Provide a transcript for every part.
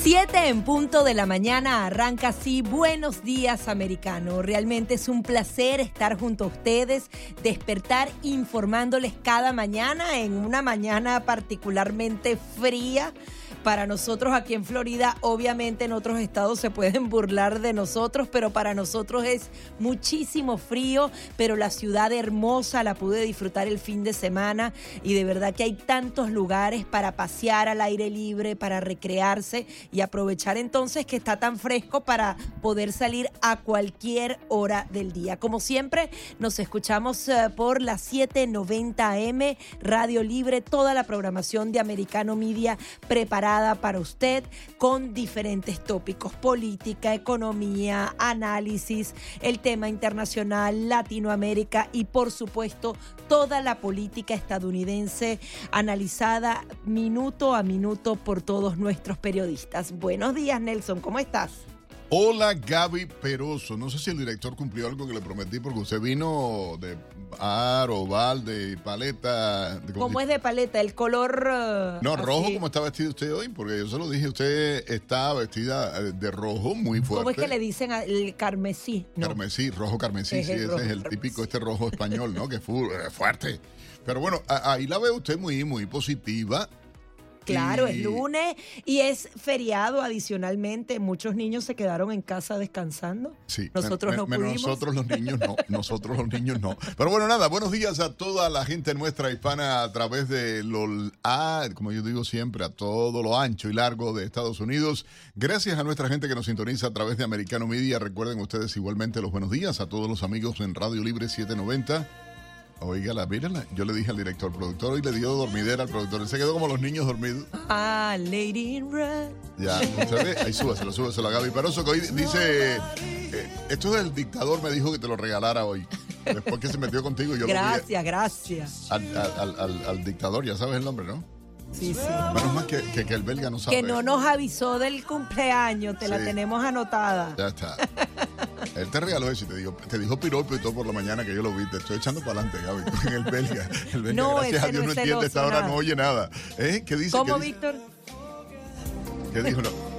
Siete en punto de la mañana arranca así. Buenos días, americano. Realmente es un placer estar junto a ustedes, despertar informándoles cada mañana en una mañana particularmente fría para nosotros aquí en Florida, obviamente en otros estados se pueden burlar de nosotros, pero para nosotros es muchísimo frío, pero la ciudad hermosa la pude disfrutar el fin de semana y de verdad que hay tantos lugares para pasear al aire libre, para recrearse y aprovechar entonces que está tan fresco para poder salir a cualquier hora del día. Como siempre, nos escuchamos eh, por las 7:90 AM, Radio Libre, toda la programación de Americano Media preparada para usted con diferentes tópicos, política, economía, análisis, el tema internacional, Latinoamérica y por supuesto toda la política estadounidense analizada minuto a minuto por todos nuestros periodistas. Buenos días Nelson, ¿cómo estás? Hola Gaby Peroso. No sé si el director cumplió algo que le prometí porque usted vino de ar, oval, de paleta. ¿Cómo es de paleta? El color. Uh, no, rojo, como está vestido usted hoy, porque yo se lo dije, usted está vestida eh, de rojo muy fuerte. ¿Cómo es que le dicen el carmesí? Carmesí, rojo carmesí, sí, ese es el típico, este rojo español, ¿no? Que es eh, fuerte. Pero bueno, ahí la ve usted muy, muy positiva. Claro, es lunes y es feriado adicionalmente. Muchos niños se quedaron en casa descansando. Sí, nosotros no pudimos. Nosotros los niños no, nosotros los niños no. Pero bueno, nada, buenos días a toda la gente nuestra hispana a través de lo, ah, como yo digo siempre, a todo lo ancho y largo de Estados Unidos. Gracias a nuestra gente que nos sintoniza a través de Americano Media. Recuerden ustedes igualmente los buenos días a todos los amigos en Radio Libre 790 Oígala, mírala. Yo le dije al director productor y le dio dormidera al productor. Él se quedó como los niños dormidos. Ah, Lady in Red. Ya, ¿usted ve? Ahí súbeselo, súbeselo a Gaby Peroso, que hoy dice, eh, esto es el dictador me dijo que te lo regalara hoy. Después que se metió contigo, yo gracias, lo Gracias, gracias. Al, dictador, ya sabes el nombre, ¿no? Sí, sí. Menos más que, que, el belga no sabe. Que no nos avisó del cumpleaños, te la tenemos anotada. Ya está. Él te regaló eso y te dijo, te dijo piropo y todo por la mañana que yo lo vi. Te estoy echando para adelante, Gaby, en el belga. El belga, no, gracias a Dios, no, entiende, esta hora no oye nada. ¿Eh? ¿Qué dice? ¿Cómo, Víctor? ¿Qué dijo? No.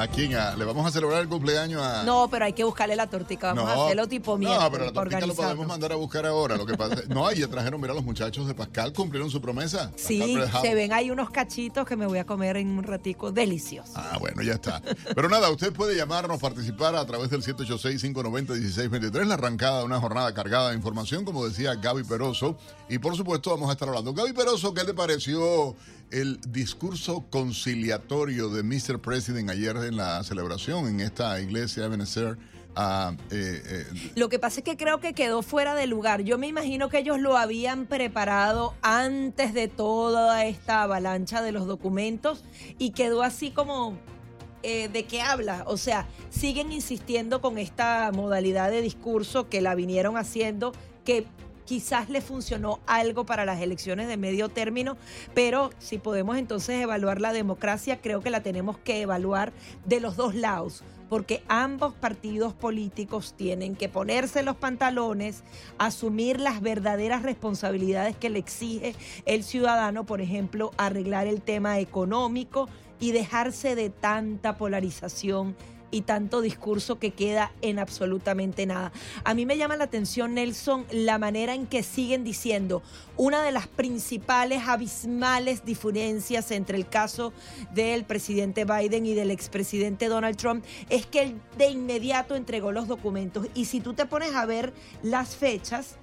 ¿A quién? ¿Le vamos a celebrar el cumpleaños a.? No, pero hay que buscarle la tortica. Vamos a hacerlo tipo mierda. No, pero la tortica lo podemos mandar a buscar ahora. Lo que pasa. no, ahí trajeron, mira, los muchachos de Pascal cumplieron su promesa. Sí, se ven ahí unos cachitos que me voy a comer en un ratico delicioso. Ah, bueno, ya está. Pero nada, usted puede llamarnos, participar a través del 786-590-1623, la arrancada de una jornada cargada de información, como decía Gaby Peroso. Y por supuesto, vamos a estar hablando. Gaby Peroso, ¿qué le pareció el discurso conciliatorio de Mr. President ayer en la celebración en esta iglesia Ebenezer. Uh, Lo que pasa es que creo que quedó fuera de lugar. Yo me imagino que ellos lo habían preparado antes de toda esta avalancha de los documentos y quedó así como eh, de qué habla. O sea, siguen insistiendo con esta modalidad de discurso que la vinieron haciendo, que quizás le funcionó algo para las elecciones de medio término, pero si podemos entonces evaluar la democracia, creo que la tenemos que evaluar de los dos lados porque ambos partidos políticos tienen que ponerse los pantalones, asumir las verdaderas responsabilidades que le exige el ciudadano, por ejemplo, arreglar el tema económico y dejarse de tanta polarización y tanto discurso que queda en absolutamente nada. A mí me llama la atención, Nelson, la manera en que siguen diciendo. Una de las principales abismales diferencias entre el caso del presidente Biden y del expresidente Donald Trump es que él de inmediato entregó los documentos. Y si tú te pones a ver las fechas,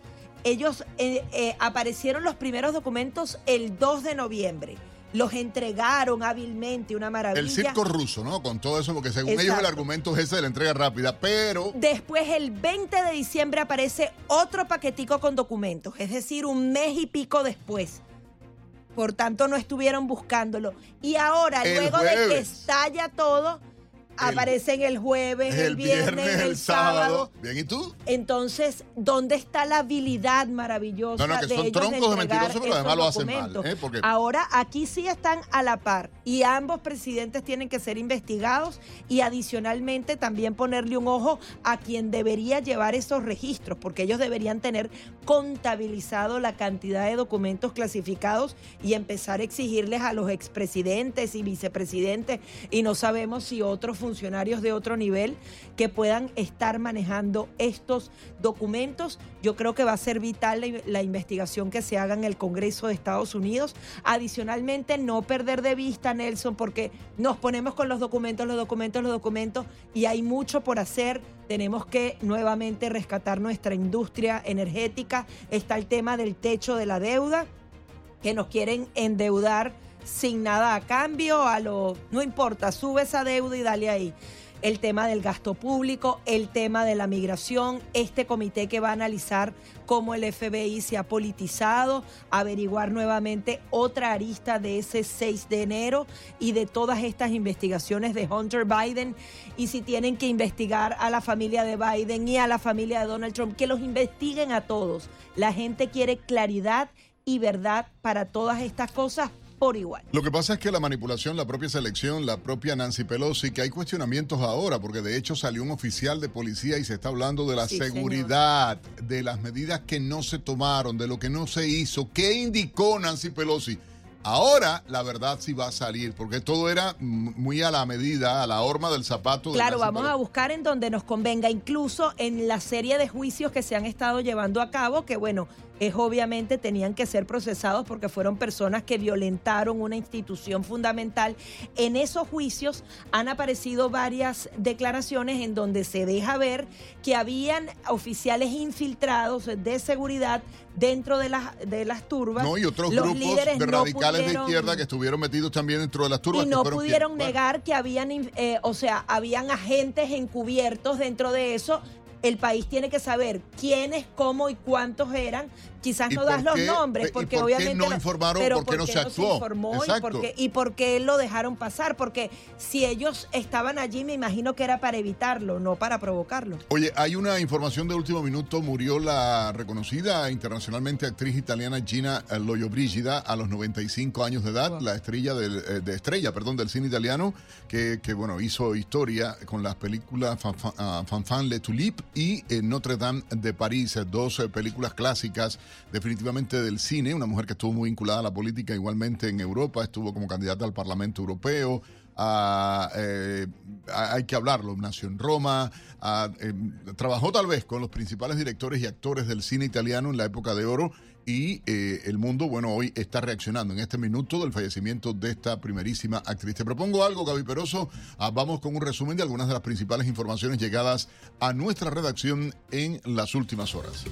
ellos eh, eh, aparecieron los primeros documentos el 2 de noviembre los entregaron hábilmente, una maravilla. El circo ruso, ¿no? Con todo eso, porque según ellos el argumento es ese de la entrega rápida, pero... Después, el 20 de diciembre aparece otro paquetico con documentos, es decir, un mes y pico después. Por tanto, no estuvieron buscándolo. Y ahora, luego de que estalla todo, aparecen el jueves, el, viernes, el, sábado. Bien, ¿y tú? Entonces, ¿dónde está la habilidad maravillosa no, no, que de son ellos troncos de mentirosos, pero además lo hacen mal. ¿eh? Porque Ahora, aquí sí están a la par y ambos presidentes tienen que ser investigados y adicionalmente también ponerle un ojo a quien debería llevar esos registros, porque ellos deberían tener contabilizado la cantidad de documentos clasificados y empezar a exigirles a los expresidentes y vicepresidentes y no sabemos si otros funcionarios de otro nivel que puedan estar manejando estos documentos. Yo creo que va a ser vital la investigación que se haga en el Congreso de Estados Unidos. Adicionalmente, no perder de vista, Nelson, porque nos ponemos con los documentos, los documentos, los documentos y hay mucho por hacer. Tenemos que nuevamente rescatar nuestra industria energética. Está el tema del techo de la deuda, que nos quieren endeudar sin nada a cambio, a lo no importa, sube esa deuda y dale ahí. El tema del gasto público, el tema de la migración, este comité que va a analizar cómo el FBI se ha politizado, averiguar nuevamente otra arista de ese 6 de enero y de todas estas investigaciones de Hunter Biden y si tienen que investigar a la familia de Biden y a la familia de Donald Trump, que los investiguen a todos. La gente quiere claridad y verdad para todas estas cosas por igual. Lo que pasa es que la manipulación, la propia selección, la propia Nancy Pelosi, que hay cuestionamientos ahora, porque de hecho salió un oficial de policía y se está hablando de la Sí, seguridad, de las medidas que no se tomaron, de lo que no se hizo. ¿Qué indicó Nancy Pelosi? Ahora la verdad sí va a salir, porque todo era muy a la medida, a la horma del zapato. Claro, vamos a buscar en donde nos convenga, incluso en la serie de juicios que se han estado llevando a cabo, que bueno, es obviamente tenían que ser procesados porque fueron personas que violentaron una institución fundamental. En esos juicios han aparecido varias declaraciones en donde se deja ver que habían oficiales infiltrados de seguridad dentro de las, de las turbas. No, y otros Los grupos líderes de no radicales de izquierda que estuvieron metidos también dentro de las turbas. y no pudieron negar que habían, eh, o sea, habían agentes encubiertos dentro de eso. El país tiene que saber quiénes, cómo y cuántos eran. Quizás ¿Y no das los qué- nombres, porque por obviamente. no informaron? pero ¿Por qué no se actuó? informó y por, qué, y por qué lo dejaron pasar? Porque si ellos estaban allí, me imagino que era para evitarlo, no para provocarlo. Oye, hay una información de último minuto. Murió la reconocida internacionalmente actriz italiana Gina Lollobrigida a los 95 años de edad, la estrella del, eh, de estrella, perdón, del cine italiano, que, que, bueno hizo historia con las películas Fanfan, ah, Fanfan Le Tulipe y eh, Notre Dame de París, eh, dos eh, películas clásicas definitivamente del cine. Una mujer que estuvo muy vinculada a la política igualmente en Europa, estuvo como candidata al Parlamento Europeo. Eh, hay que hablarlo, nació en Roma, eh, trabajó tal vez con los principales directores y actores del cine italiano en la época de oro y eh, el mundo, bueno, hoy está reaccionando en este minuto del fallecimiento de esta primerísima actriz. Te propongo algo, Gaby Peroso, Ah, vamos con un resumen de algunas de las principales informaciones llegadas a nuestra redacción en las últimas horas.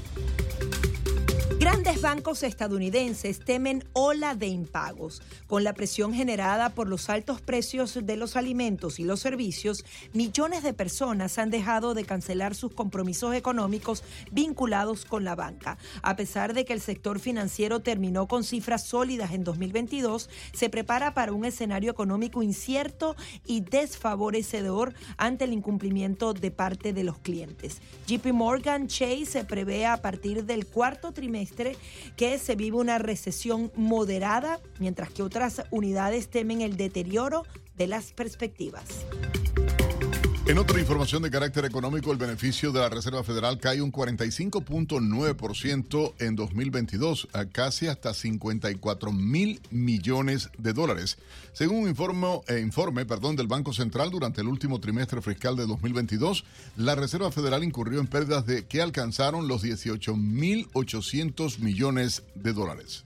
Grandes bancos estadounidenses temen ola de impagos. Con la presión generada por los altos precios de los alimentos y los servicios, millones de personas han dejado de cancelar sus compromisos económicos vinculados con la banca. A pesar de que el sector financiero terminó con cifras sólidas en 2022, se prepara para un escenario económico incierto y desfavorecedor ante el incumplimiento de parte de los clientes. JP Morgan Chase prevé a partir del cuarto trimestre que se vive una recesión moderada, mientras que otras unidades temen el deterioro de las perspectivas. En otra información de carácter económico, el beneficio de la Reserva Federal cae un 45.9% en 2022, a casi hasta 54 mil millones de dólares. Según un informe, eh, informe perdón, del Banco Central, durante el último trimestre fiscal de 2022, la Reserva Federal incurrió en pérdidas de que alcanzaron los 18.800 millones de dólares.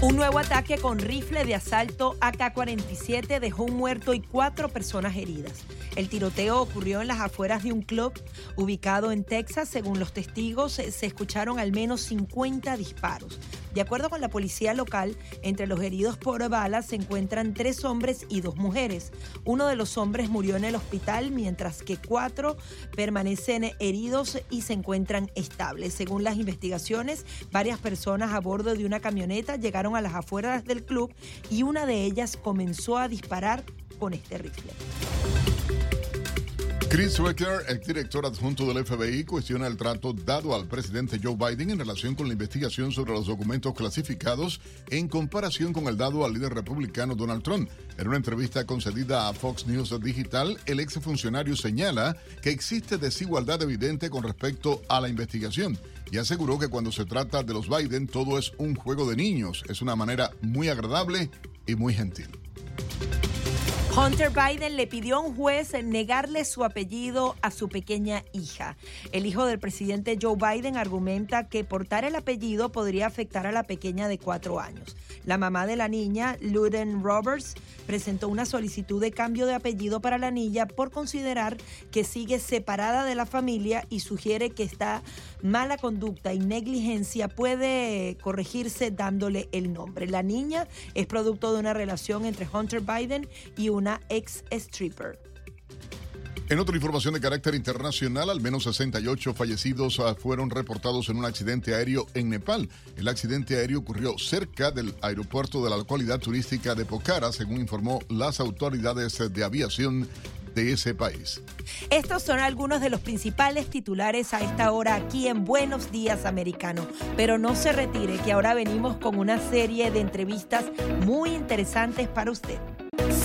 Un nuevo ataque con rifle de asalto AK-47 dejó un muerto y cuatro personas heridas. El tiroteo ocurrió en las afueras de un club ubicado en Texas. Según los testigos, se escucharon al menos 50 disparos. De acuerdo con la policía local, entre los heridos por balas se encuentran tres hombres y dos mujeres. Uno de los hombres murió en el hospital, mientras que cuatro permanecen heridos y se encuentran estables. Según las investigaciones, varias personas a bordo de una camioneta llegaron a las afueras del club y una de ellas comenzó a disparar con este rifle. Chris Wecker, el director adjunto del FBI, cuestiona el trato dado al presidente Joe Biden en relación con la investigación sobre los documentos clasificados en comparación con el dado al líder republicano Donald Trump. En una entrevista concedida a Fox News Digital, el exfuncionario señala que existe desigualdad evidente con respecto a la investigación y aseguró que cuando se trata de los Biden todo es un juego de niños. Es una manera muy agradable y muy gentil. Hunter Biden le pidió a un juez negarle su apellido a su pequeña hija. El hijo del presidente Joe Biden argumenta que portar el apellido podría afectar a la pequeña de cuatro años. La mamá de la niña, Luden Roberts, presentó una solicitud de cambio de apellido para la niña por considerar que sigue separada de la familia y sugiere que esta mala conducta y negligencia puede corregirse dándole el nombre. La niña es producto de una relación entre Hunter Biden y una ex stripper. En otra información de carácter internacional, al menos 68 fallecidos ah, fueron reportados en un accidente aéreo en Nepal. El accidente aéreo ocurrió cerca del aeropuerto de la localidad turística de Pokhara, según informó las autoridades de aviación de ese país. Estos son algunos de los principales titulares a esta hora aquí en Buenos Días Americano. Pero no se retire, que ahora venimos con una serie de entrevistas muy interesantes para usted.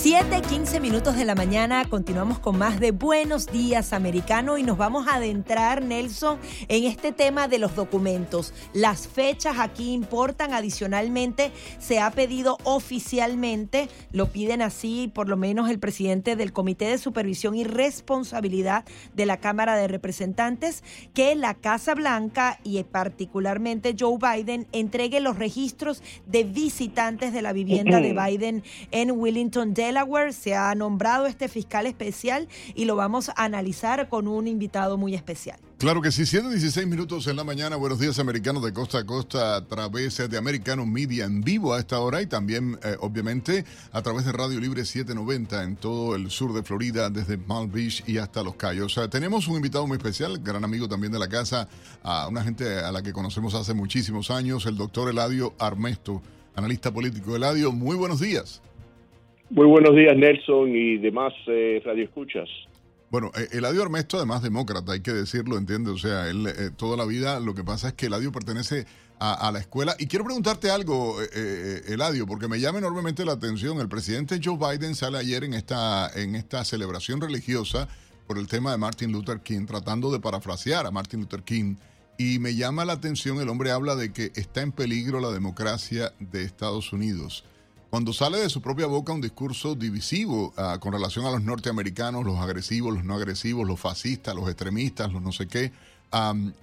7, 15 minutos de la mañana, continuamos con más de Buenos Días Americano y nos vamos a adentrar, Nelson, en este tema de los documentos. Las fechas aquí importan, adicionalmente se ha pedido oficialmente, lo piden así por lo menos el presidente del Comité de Supervisión y Responsabilidad de la Cámara de Representantes, que la Casa Blanca y particularmente Joe Biden entregue los registros de visitantes de la vivienda de Biden en Willington, Delaware Se ha nombrado este fiscal especial y lo vamos a analizar con un invitado muy especial. Claro que sí, 16 minutos en la mañana. Buenos días, americanos de costa a costa a través de Americano Media en vivo a esta hora y también, eh, obviamente, a través de Radio Libre 790 en todo el sur de Florida, desde Palm Beach y hasta Los Cayos. tenemos un invitado muy especial, gran amigo también de la casa, a una gente a la que conocemos hace muchísimos años, el doctor Eladio Armesto, analista político. Eladio, muy buenos días. Muy buenos días, Nelson y demás eh, radioescuchas. Bueno, eh, Eladio Armesto, además demócrata, hay que decirlo, entiende. O sea, él eh, toda la vida lo que pasa es que Eladio pertenece a, la escuela. Y quiero preguntarte algo, Eladio, porque me llama enormemente la atención. El presidente Joe Biden sale ayer en esta, en esta celebración religiosa por el tema de Martin Luther King, tratando de parafrasear a Martin Luther King. Y me llama la atención, el hombre habla de que está en peligro la democracia de Estados Unidos cuando sale de su propia boca un discurso divisivo ah, con relación a los norteamericanos, los agresivos, los no agresivos, los fascistas, los extremistas, los no sé qué,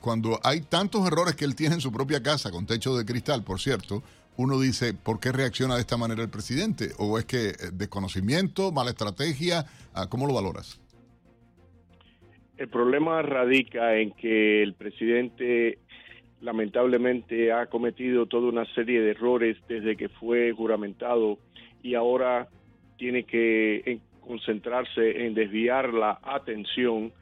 cuando hay tantos errores que él tiene en su propia casa, con techo de cristal, por cierto, uno dice, ¿por qué reacciona de esta manera el presidente? ¿O es que eh, desconocimiento, mala estrategia? Ah, ¿Cómo lo valoras? El problema radica en que el presidente lamentablemente ha cometido toda una serie de errores desde que fue juramentado y ahora tiene que concentrarse en desviar la atención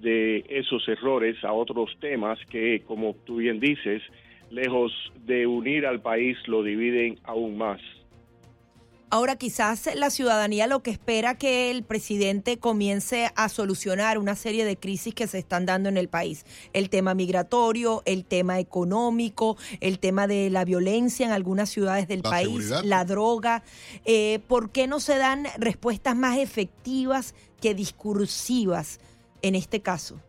de esos errores a otros temas que, como tú bien dices, lejos de unir al país, lo dividen aún más. Ahora quizás la ciudadanía lo que espera que el presidente comience a solucionar una serie de crisis que se están dando en el país. El tema migratorio, el tema económico, el tema de la violencia en algunas ciudades del país, la droga. Eh, ¿Por qué no se dan respuestas más efectivas que discursivas en este caso?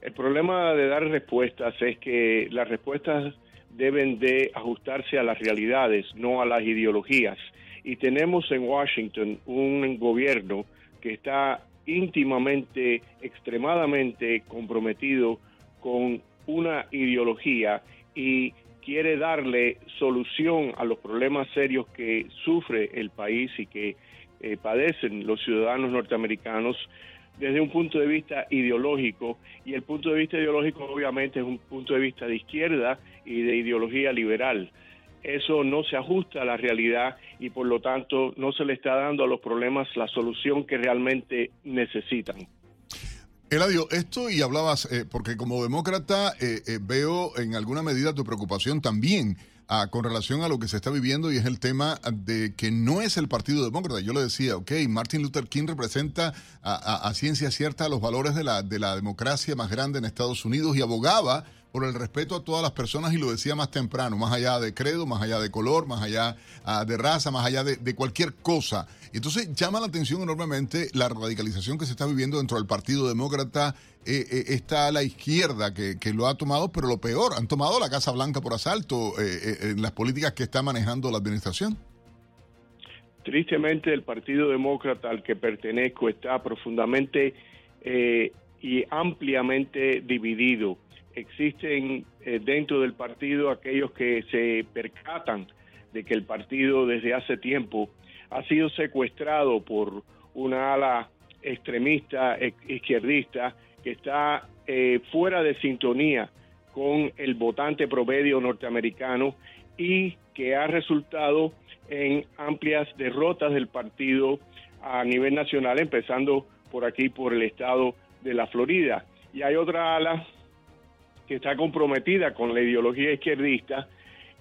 El problema de dar respuestas es que las respuestas deben de ajustarse a las realidades, no a las ideologías. Y tenemos en Washington un gobierno que está íntimamente, extremadamente comprometido con una ideología y quiere darle solución a los problemas serios que sufre el país y que eh, padecen los ciudadanos norteamericanos desde un punto de vista ideológico y el punto de vista ideológico obviamente es un punto de vista de izquierda y de ideología liberal. Eso no se ajusta a la realidad y por lo tanto no se le está dando a los problemas la solución que realmente necesitan. Eladio, esto y hablabas, eh, porque como demócrata eh, eh, veo en alguna medida tu preocupación también con relación a lo que se está viviendo y es el tema de que no es el Partido Demócrata. Yo le decía, ok, Martin Luther King representa a, ciencia cierta los valores de la, de la democracia más grande en Estados Unidos y abogaba por el respeto a todas las personas y lo decía más temprano, más allá de credo, más allá de color, más allá ah, de raza, más allá de, cualquier cosa. Entonces llama la atención enormemente la radicalización que se está viviendo dentro del Partido Demócrata. Eh, eh, está a la izquierda que, lo ha tomado, pero lo peor, han tomado la Casa Blanca por asalto eh, en las políticas que está manejando la administración. Tristemente el Partido Demócrata al que pertenezco está profundamente y ampliamente dividido existen eh, dentro del partido aquellos que se percatan de que el partido desde hace tiempo ha sido secuestrado por una ala extremista izquierdista que está eh, fuera de sintonía con el votante promedio norteamericano y que ha resultado en amplias derrotas del partido a nivel nacional, empezando por aquí, por el estado de la Florida. Y hay otra ala que está comprometida con la ideología izquierdista,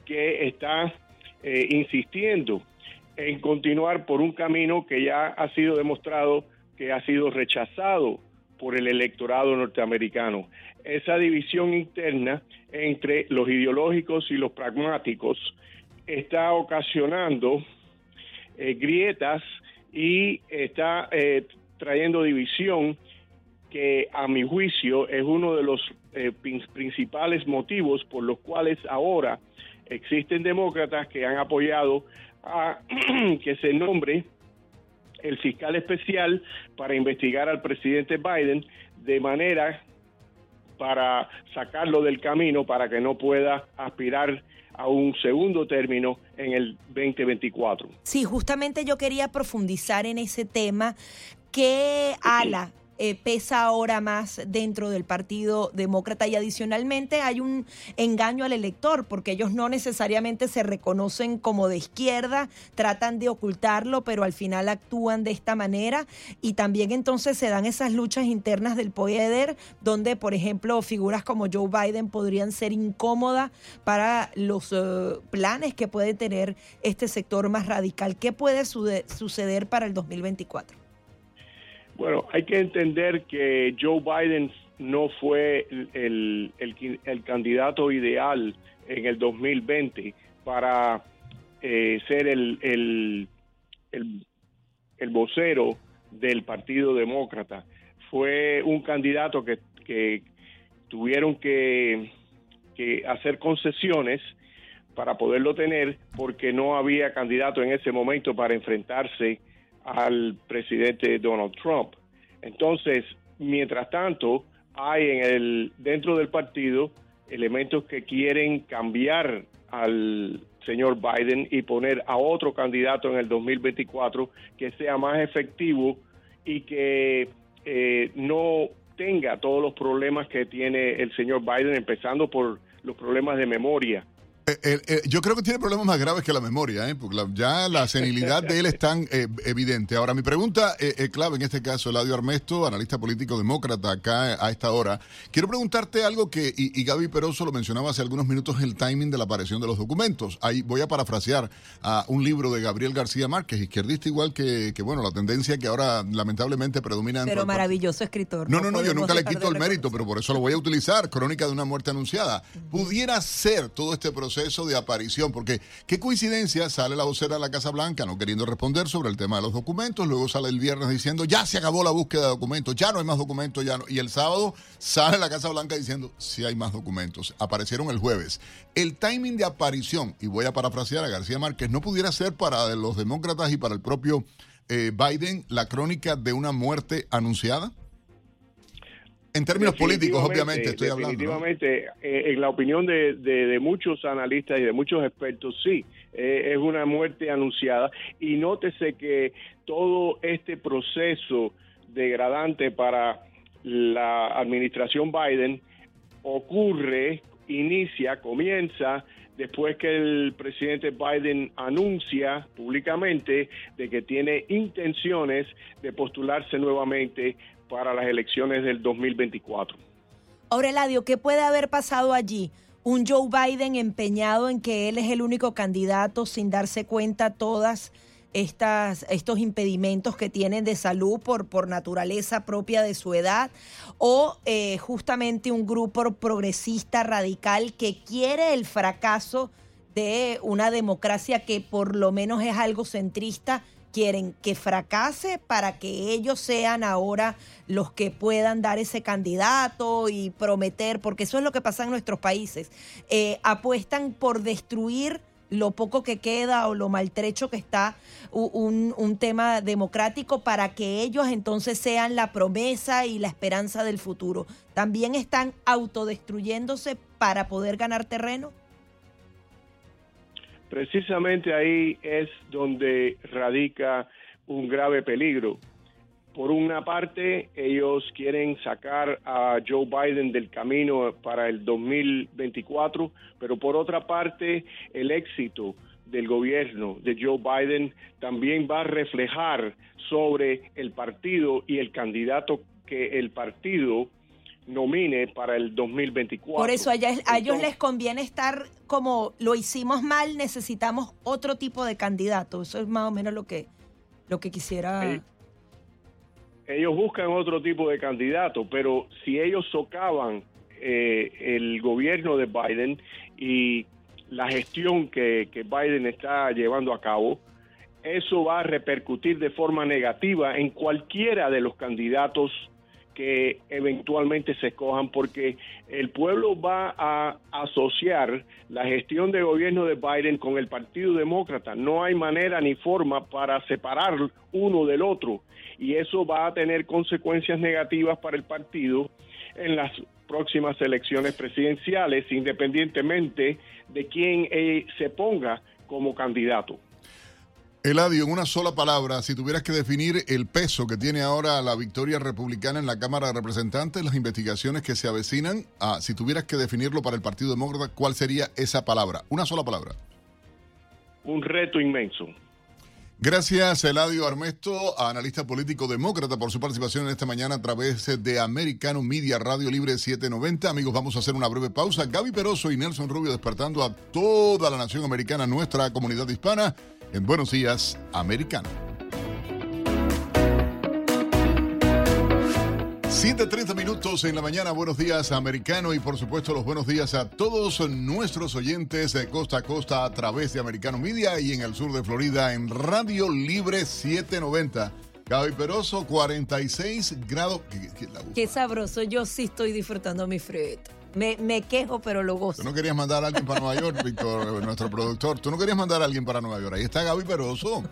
que está eh, insistiendo en continuar por un camino que ya ha sido demostrado que ha sido rechazado por el electorado norteamericano. Esa división interna entre los ideológicos y los pragmáticos está ocasionando eh, grietas y está eh, trayendo división que a mi juicio es uno de los eh, principales motivos por los cuales ahora existen demócratas que han apoyado a que se nombre el fiscal especial para investigar al presidente Biden de manera para sacarlo del camino para que no pueda aspirar a un segundo término en el 2024. Sí, justamente yo quería profundizar en ese tema. ¿Qué ala eh, pesa ahora más dentro del Partido Demócrata y adicionalmente hay un engaño al elector porque ellos no necesariamente se reconocen como de izquierda, tratan de ocultarlo, pero al final actúan de esta manera y también entonces se dan esas luchas internas del poder donde, por ejemplo, figuras como Joe Biden podrían ser incómodas para los eh, planes que puede tener este sector más radical. ¿Qué puede suceder para el 2024? Bueno, hay que entender que Joe Biden no fue el, candidato ideal en el 2020 para eh, ser el, el, vocero del Partido Demócrata. Fue un candidato que, que tuvieron que, que hacer concesiones para poderlo tener porque no había candidato en ese momento para enfrentarse al presidente Donald Trump. Entonces, mientras tanto, hay en el dentro del partido elementos que quieren cambiar al señor Biden y poner a otro candidato en el 2024 que sea más efectivo y que eh, no tenga todos los problemas que tiene el señor Biden, empezando por los problemas de memoria eh, eh, yo creo que tiene problemas más graves que la memoria, ¿eh? porque ya la senilidad de él es tan eh, evidente. Ahora, mi pregunta clave en este caso, Eladio Armesto, analista político demócrata acá a esta hora. Quiero preguntarte algo que, y, Gaby Peroso lo mencionaba hace algunos minutos, el timing de la aparición de los documentos. Ahí voy a parafrasear a un libro de Gabriel García Márquez, izquierdista igual que, que bueno, la tendencia que ahora lamentablemente predomina. Pero maravilloso escritor. No, no, no, yo nunca le quito el mérito, pero por eso lo voy a utilizar. Crónica de una muerte anunciada. Pudiera ser todo este proceso proceso de aparición, porque qué coincidencia, sale la vocera de la Casa Blanca no queriendo responder sobre el tema de los documentos, luego sale el viernes diciendo ya se acabó la búsqueda de documentos, ya no hay más documentos, ya no, y el sábado sale la Casa Blanca diciendo si hay más documentos, aparecieron el jueves. El timing de aparición, y voy a parafrasear a García Márquez, no pudiera ser para los demócratas y para el propio eh, Biden la crónica de una muerte anunciada. En términos políticos, obviamente, estoy hablando. Definitivamente, eh, en la opinión de, muchos analistas y de muchos expertos, sí, eh, es una muerte anunciada. Y nótese que todo este proceso degradante para la administración Biden ocurre, inicia, comienza después que el presidente Biden anuncia públicamente de que tiene intenciones de postularse nuevamente para las elecciones del 2024. Aureladio, ¿qué puede haber pasado allí? un Joe Biden empeñado en que él es el único candidato sin darse cuenta todas estas, estos impedimentos que tienen de salud por, por naturaleza propia de su edad, o eh, justamente un grupo progresista radical que quiere el fracaso de una democracia que por lo menos es algo centrista, quieren que fracase para que ellos sean ahora los que puedan dar ese candidato y prometer, porque eso es lo que pasa en nuestros países. Eh, apuestan por destruir lo poco que queda o lo maltrecho que está un, un, tema democrático para que ellos entonces sean la promesa y la esperanza del futuro. ¿También están autodestruyéndose para poder ganar terreno? Precisamente ahí es donde radica un grave peligro. Por una parte, ellos quieren sacar a Joe Biden del camino para el 2024, pero por otra parte, el éxito del gobierno de Joe Biden también va a reflejar sobre el partido y el candidato que el partido nomine para el 2024. Por eso a, ellos les conviene estar como lo hicimos mal, necesitamos otro tipo de candidato. Eso es más o menos lo que, lo que quisiera ellos buscan otro tipo de candidato, pero si ellos socavan eh, el gobierno de Biden y la gestión que, que Biden está llevando a cabo, eso va a repercutir de forma negativa en cualquiera de los candidatos que eventualmente se escojan porque el pueblo va a asociar la gestión de gobierno de Biden con el Partido Demócrata. No hay manera ni forma para separar uno del otro y eso va a tener consecuencias negativas para el partido en las próximas elecciones presidenciales independientemente de quién eh, se ponga como candidato. Eladio, en una sola palabra, si tuvieras que definir el peso que tiene ahora la victoria republicana en la Cámara de Representantes, las investigaciones que se avecinan, ah, si tuvieras que definirlo para el Partido Demócrata, ¿cuál sería esa palabra? Una sola palabra. Un reto inmenso. Gracias, Eladio Armesto, analista político demócrata, por su participación en esta mañana a través de Americano Media Radio Libre 790. Amigos, vamos a hacer una breve pausa. Gaby Peroso y Nelson Rubio despertando a toda la nación americana, nuestra comunidad hispana en Buenos Días, Americano. 7.30 minutos en la mañana, buenos días americano y por supuesto los buenos días a todos nuestros oyentes de costa a costa a través de Americano Media y en el sur de Florida en Radio Libre 790. Gaby Peroso, 46 grados. Qué, sabroso, yo sí estoy disfrutando mi frío. Me, me, quejo, pero lo gozo. Tú no querías mandar a alguien para Nueva York, Víctor, nuestro productor. Tú no querías mandar a alguien para Nueva York. Ahí está Gaby Peroso.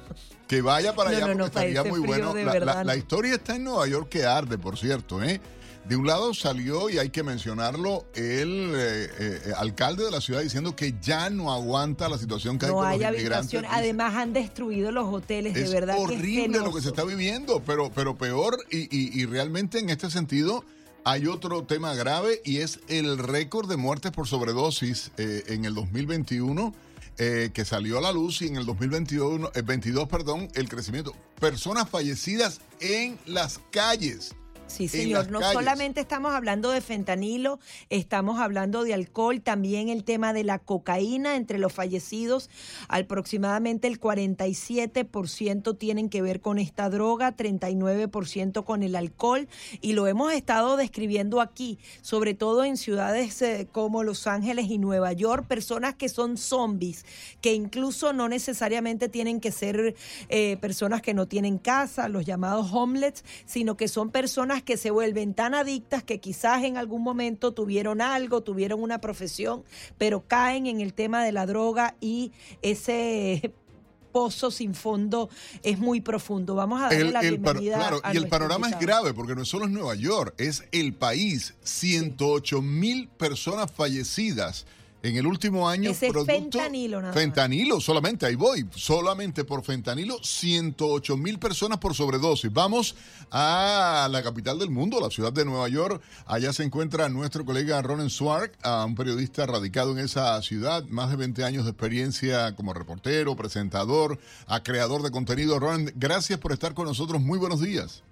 Que vaya para allá porque estaría muy bueno. La, historia está en Nueva York que arde, por cierto. ¿eh? De un lado salió, y hay que mencionarlo, el eh, eh, alcalde de la ciudad diciendo que ya no aguanta la situación que hay con los inmigrantes. Además han destruido los hoteles, de verdad. Es horrible lo que se está viviendo, pero, pero peor y, y realmente en este sentido hay otro tema grave y es el récord de muertes por sobredosis eh, en el 2021 eh, que salió a la luz y en el 2021, el 22, perdón, el crecimiento. Personas fallecidas en las calles. Sí, señor. No solamente estamos hablando de fentanilo, estamos hablando de alcohol, también el tema de la cocaína entre los fallecidos. Aproximadamente el 47% tienen que ver con esta droga, 39% con el alcohol. Y lo hemos estado describiendo aquí, sobre todo en ciudades eh, como Los Ángeles y Nueva York, personas que son zombies, que incluso no necesariamente tienen que ser eh, personas que no tienen casa, los llamados homeless, sino que son personas que se vuelven tan adictas que quizás en algún momento tuvieron algo, tuvieron una profesión, pero caen en el tema de la droga y ese pozo sin fondo es muy profundo. Vamos a darle la bienvenida. claro, y el panorama es grave porque no solo es Nueva York, es el país. 108 mil personas fallecidas en el último año, Ese producto, fentanilo, nada Fentanilo, solamente, ahí voy. Solamente por fentanilo, 108 mil personas por sobredosis. Vamos a la capital del mundo, la ciudad de Nueva York. Allá se encuentra nuestro colega Ronen Swark, un periodista radicado en esa ciudad, más de 20 años de experiencia como reportero, presentador, a creador de contenido. Ronen, gracias por estar con nosotros. Muy buenos días.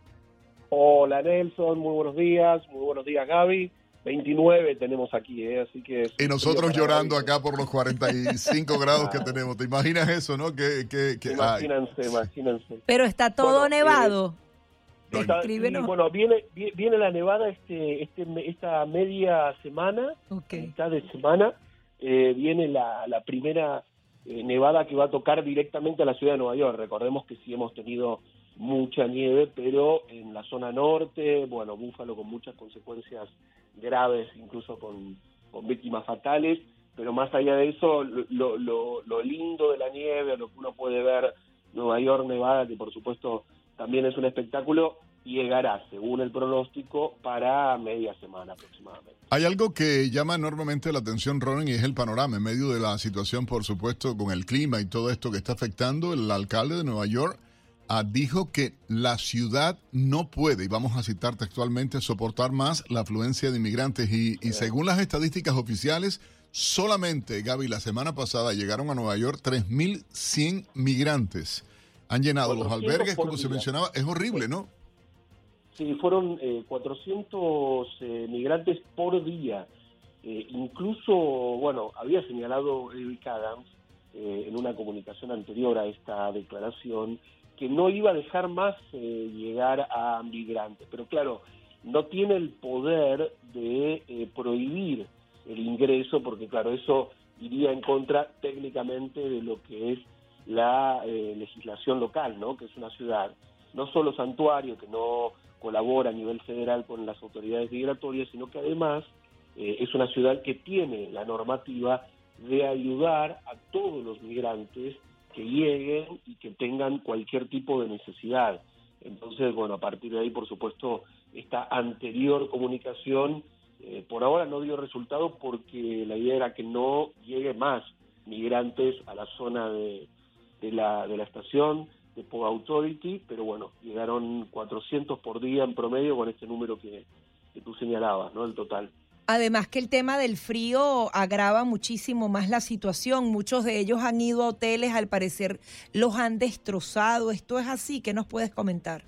Hola Nelson, muy buenos días. Muy buenos días Gaby 29 tenemos aquí, ¿eh? así que... Y nosotros llorando acá por los 45 grados que tenemos. ¿Te imaginas eso, no? Que, que, imagínense, imagínense. Pero está todo nevado. Eh, bueno, viene viene la nevada este, este esta media semana, mitad de semana, eh, viene la, la primera eh, nevada que va a tocar directamente a la ciudad de Nueva York. Recordemos que sí hemos tenido mucha nieve, pero en la zona norte, bueno, Búfalo con muchas consecuencias graves, incluso con, víctimas fatales, pero más allá de eso, lo, lo, lo, lindo de la nieve, lo que uno puede ver, Nueva York, Nevada, que por supuesto también es un espectáculo, llegará, según el pronóstico, para media semana aproximadamente. Hay algo que llama enormemente la atención, Ronen, y es el panorama en medio de la situación, por supuesto, con el clima y todo esto que está afectando. El alcalde de Nueva York ah, dijo que la ciudad no puede, y vamos a citar textualmente, soportar más la afluencia de inmigrantes. Y, y según las estadísticas oficiales, solamente, Gaby, la semana pasada llegaron a Nueva York 3.100 migrantes. Han llenado los albergues, como se mencionaba. Es horrible, ¿no? Sí, fueron 400 eh, eh, migrantes por día. Eh, incluso, bueno, había señalado Eric Adams en una comunicación anterior a esta declaración que no iba a dejar más llegar a migrantes. Pero claro, no tiene el poder de prohibir el ingreso porque, claro, eso iría en contra técnicamente de lo que es la legislación local, ¿no? Que es una ciudad no solo santuario, que no colabora a nivel federal con las autoridades migratorias, sino que además eh, es una ciudad que tiene la normativa de ayudar a todos los migrantes que lleguen y que tengan cualquier tipo de necesidad. Entonces, bueno, a partir de ahí, por supuesto, esta anterior comunicación eh, por ahora no dio resultado porque la idea era que no llegue más migrantes a la zona de, de, la, de la estación, de Pog Authority, pero bueno, llegaron 400 por día en promedio con este número que, tú señalabas, ¿no? El total. Además que el tema del frío agrava muchísimo más la situación. Muchos de ellos han ido a hoteles, al parecer los han destrozado. ¿Esto es así? ¿Qué nos puedes comentar?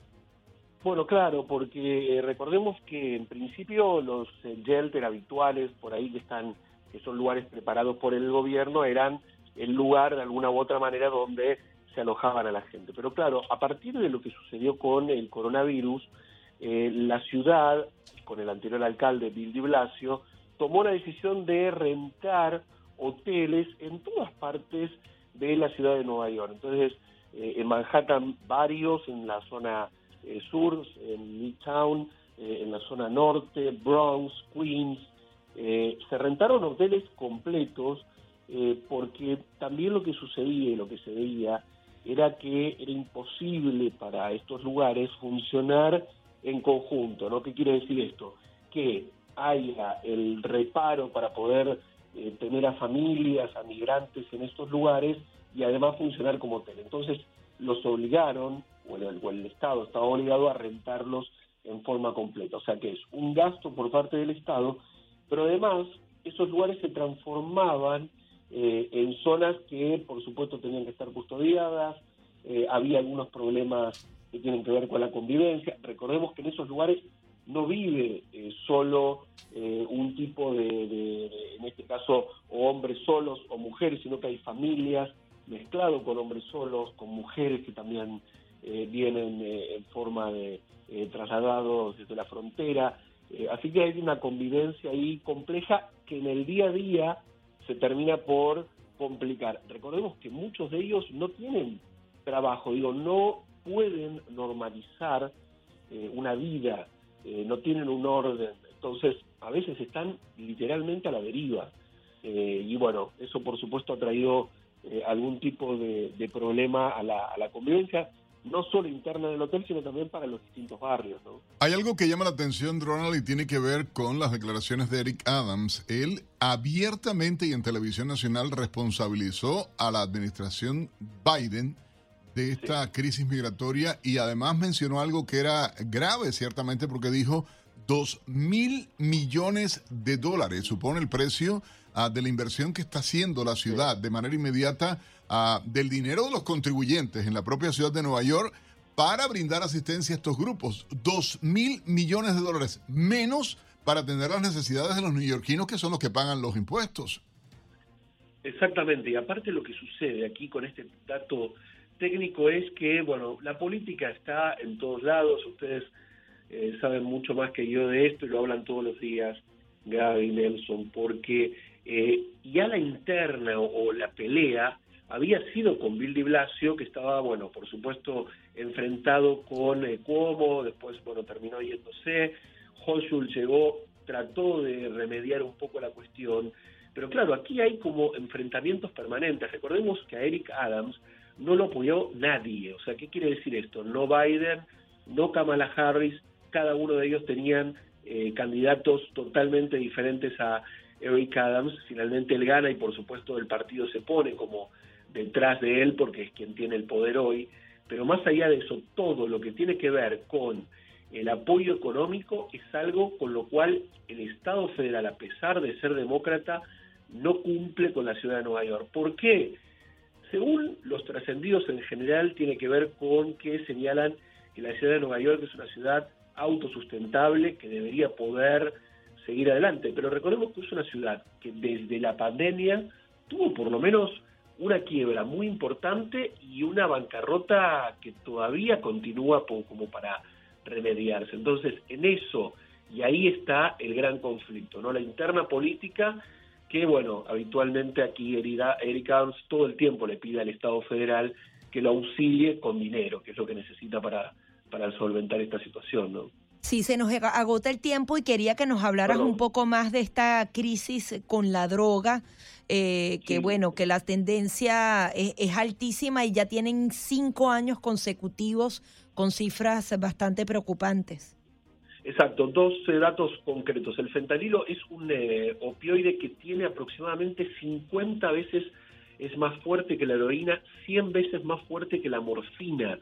Bueno, claro, porque eh, recordemos que en principio los eh, shelter habituales por ahí que están, que son lugares preparados por el gobierno, eran el lugar de alguna u otra manera donde se alojaban a la gente. Pero claro, a partir de lo que sucedió con el coronavirus, eh, la ciudad, con el anterior alcalde Bill de Blasio, tomó la decisión de rentar hoteles en todas partes de la ciudad de Nueva York. Entonces, eh, en Manhattan varios, en la zona eh, sur, en Midtown, en la zona norte, Bronx, Queens, se rentaron hoteles completos porque también lo que sucedía y lo que se veía era que era imposible para estos lugares funcionar en conjunto, ¿no? ¿Qué quiere decir esto? Que haya el reparo para poder eh, tener a familias, a migrantes en estos lugares y además funcionar como hotel. Entonces los obligaron, o el, Estado estaba obligado a rentarlos en forma completa. O sea que es un gasto por parte del Estado, pero además esos lugares se transformaban eh, en zonas que por supuesto tenían que estar custodiadas, eh, había algunos problemas que tienen que ver con la convivencia. Recordemos que en esos lugares no vive eh, solo un tipo de, en este caso, o hombres solos o mujeres, sino que hay familias mezclado con hombres solos, con mujeres que también vienen en forma de trasladados desde la frontera. así que hay una convivencia ahí compleja que en el día a día se termina por complicar. Recordemos que muchos de ellos no tienen trabajo, digo, no pueden normalizar eh, una vida, eh, no tienen un orden, entonces a veces están literalmente a la deriva. Eh, y bueno, eso por supuesto ha traído algún tipo de, problema a la, a la convivencia no solo interna del hotel, sino también para los distintos barrios. ¿no? Hay algo que llama la atención, Ronald, y tiene que ver con las declaraciones de Eric Adams. Él abiertamente y en televisión nacional responsabilizó a la administración Biden de esta crisis migratoria y además mencionó algo que era grave, ciertamente, porque dijo dos mil millones de dólares, supone el precio ah, de la inversión que está haciendo la ciudad de manera inmediata del dinero de los contribuyentes en la propia ciudad de Nueva York para brindar asistencia a estos grupos. Dos mil millones de dólares menos para atender las necesidades de los neoyorquinos que son los que pagan los impuestos. Exactamente, y aparte lo que sucede aquí con este dato técnico es que, bueno, la política está en todos lados, ustedes eh, saben mucho más que yo de esto y lo hablan todos los días, Gaby Nelson, porque eh, ya la interna o, la pelea había sido con Bill de Blasio, que estaba, bueno, por supuesto, enfrentado con eh, Cuomo, después, bueno, terminó yéndose, Hochul llegó, trató de remediar un poco la cuestión, pero claro, aquí hay como enfrentamientos permanentes. Recordemos que a Eric Adams no lo apoyó nadie. O sea, ¿qué quiere decir esto? No Biden, no Kamala Harris, cada uno de ellos tenían eh, candidatos totalmente diferentes a Eric Adams. Finalmente él gana y por supuesto el partido se pone como detrás de él porque es quien tiene el poder hoy. Pero más allá de eso, todo lo que tiene que ver con el apoyo económico es algo con lo cual el Estado federal, a pesar de ser demócrata, no cumple con la ciudad de Nueva York. ¿Por qué? Según los trascendidos en general, tiene que ver con que señalan que la ciudad de Nueva York es una ciudad autosustentable que debería poder seguir adelante. Pero recordemos que es una ciudad que desde la pandemia tuvo por lo menos una quiebra muy importante y una bancarrota que todavía continúa como para remediarse. Entonces, en eso, y ahí está el gran conflicto, ¿no? La interna política que, bueno, habitualmente aquí Eric Adams todo el tiempo le pide al Estado federal que lo auxilie con dinero, que es lo que necesita para, para solventar esta situación, ¿no? Sí, se nos agota el tiempo y quería que nos hablaras un poco más de esta crisis con la droga, eh, que bueno, que la tendencia es, es, altísima y ya tienen cinco años consecutivos con cifras bastante preocupantes. Exacto, dos eh, datos concretos. El fentanilo es un eh, opioide que tiene aproximadamente 50 veces es más fuerte que la heroína, 100 veces más fuerte que la morfina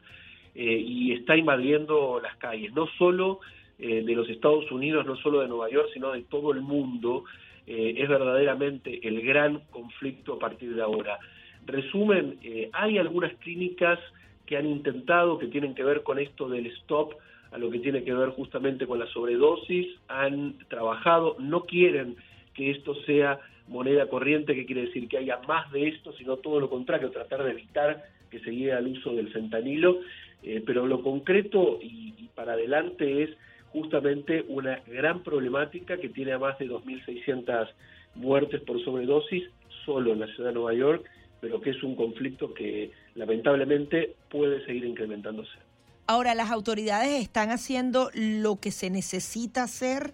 eh, y está invadiendo las calles, no solo de los Estados Unidos, no solo de Nueva York, sino de todo el mundo. es verdaderamente el gran conflicto a partir de ahora. Resumen, hay algunas clínicas que han intentado, que tienen que ver con esto del stop, a lo que tiene que ver justamente con la sobredosis, han trabajado, no quieren que esto sea moneda corriente, que quiere decir que haya más de esto, sino todo lo contrario, tratar de evitar que se llegue al uso del fentanilo, eh, pero lo concreto y, y, para adelante es justamente una gran problemática que tiene a más de 2.600 muertes por sobredosis solo en la ciudad de Nueva York, pero que es un conflicto que lamentablemente puede seguir incrementándose. Ahora, ¿las autoridades están haciendo lo que se necesita hacer?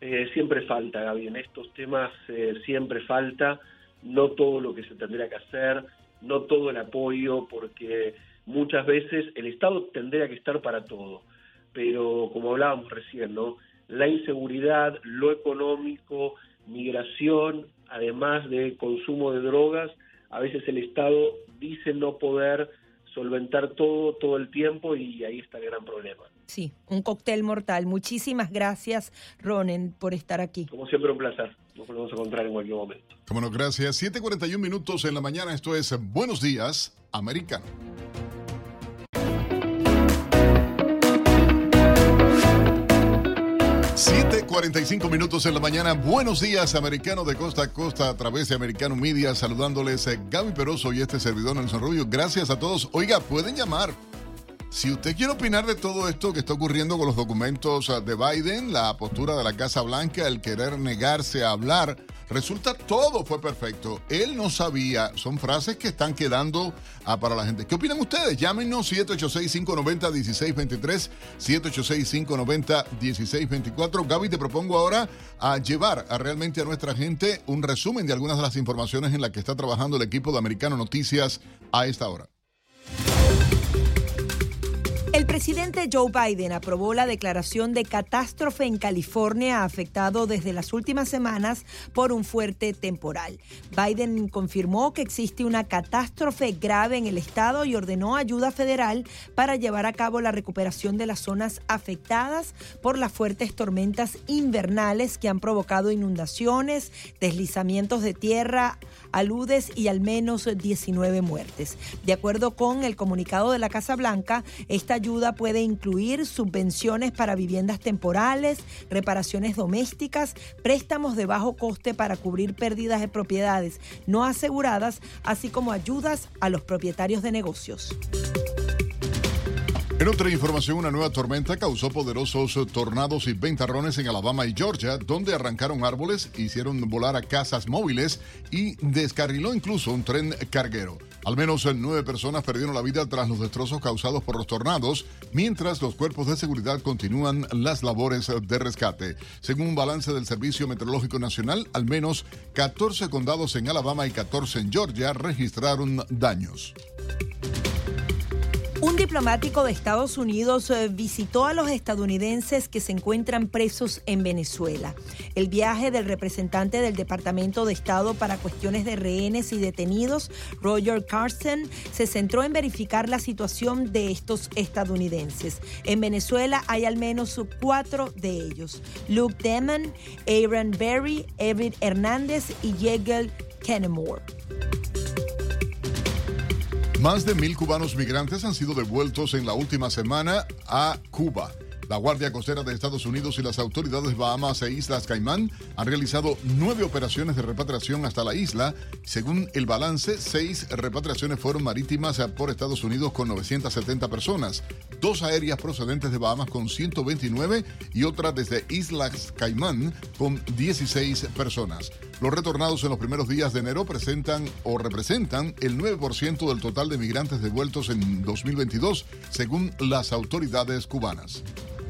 Eh, siempre falta, Gaby, en estos temas eh, siempre falta, no todo lo que se tendría que hacer, no todo el apoyo, porque muchas veces el Estado tendría que estar para todo, pero como hablábamos recién, ¿no? La inseguridad, lo económico, migración, además de consumo de drogas, a veces el Estado dice no poder solventar todo todo el tiempo y ahí está el gran problema. Sí, un cóctel mortal. Muchísimas gracias, Ronen, por estar aquí. Como siempre, un placer. Nos podemos encontrar en cualquier momento. Bueno, gracias. 7:41 minutos en la mañana. Esto es Buenos Días, Americano. 7:45 minutos en la mañana. Buenos días, americano de costa a costa a través de Americano Media. Saludándoles eh, Gaby Peroso y este servidor Nelson Rubio. Gracias a todos. Oiga, pueden llamar si usted quiere opinar de todo esto que está ocurriendo con los documentos ah, de Biden, la postura de la Casa Blanca, el querer negarse a hablar, resulta todo fue perfecto. Él no sabía, son frases que están quedando ah, para la gente. ¿Qué opinan ustedes? Llámenos 786-590-1623, 786-590-1624. Gaby, te propongo ahora a llevar a realmente a nuestra gente un resumen de algunas de las informaciones en las que está trabajando el equipo de Americano Noticias a esta hora. El presidente Joe Biden aprobó la declaración de catástrofe en California afectado desde las últimas semanas por un fuerte temporal. Biden confirmó que existe una catástrofe grave en el estado y ordenó ayuda federal para llevar a cabo la recuperación de las zonas afectadas por las fuertes tormentas invernales que han provocado inundaciones, deslizamientos de tierra, aludes y al menos 19 muertes. De acuerdo con el comunicado de la Casa Blanca, esta ayuda ayuda puede incluir subvenciones para viviendas temporales, reparaciones domésticas, préstamos de bajo coste para cubrir pérdidas de propiedades no aseguradas, así como ayudas a los propietarios de negocios. En otra información, una nueva tormenta causó poderosos tornados y ventarrones en Alabama y Georgia, donde arrancaron árboles, hicieron volar a casas móviles y descarriló incluso un tren carguero. Al menos nueve personas perdieron la vida tras los destrozos causados por los tornados, mientras los cuerpos de seguridad continúan las labores de rescate. Según un balance del Servicio Meteorológico Nacional, al menos 14 condados en Alabama y 14 en Georgia registraron daños. Diplomático de Estados Unidos eh, visitó a los estadounidenses que se encuentran presos en Venezuela. El viaje del representante del Departamento de Estado para cuestiones de rehenes y detenidos, Roger Carson, se centró en verificar la situación de estos estadounidenses. En Venezuela hay al menos cuatro de ellos. Luke Demon, Aaron Berry, Everett Hernández y Yegel Kennemore. Más de mil cubanos migrantes han sido devueltos en la última semana a Cuba. La Guardia Costera de Estados Unidos y las autoridades Bahamas e Islas Caimán han realizado nueve operaciones de repatriación hasta la isla. Según el balance, seis repatriaciones fueron marítimas por Estados Unidos con 970 personas, dos aéreas procedentes de Bahamas con 129 y otra desde Islas Caimán con 16 personas. Los retornados en los primeros días de enero presentan o representan el 9% del total de migrantes devueltos en 2022, según las autoridades cubanas.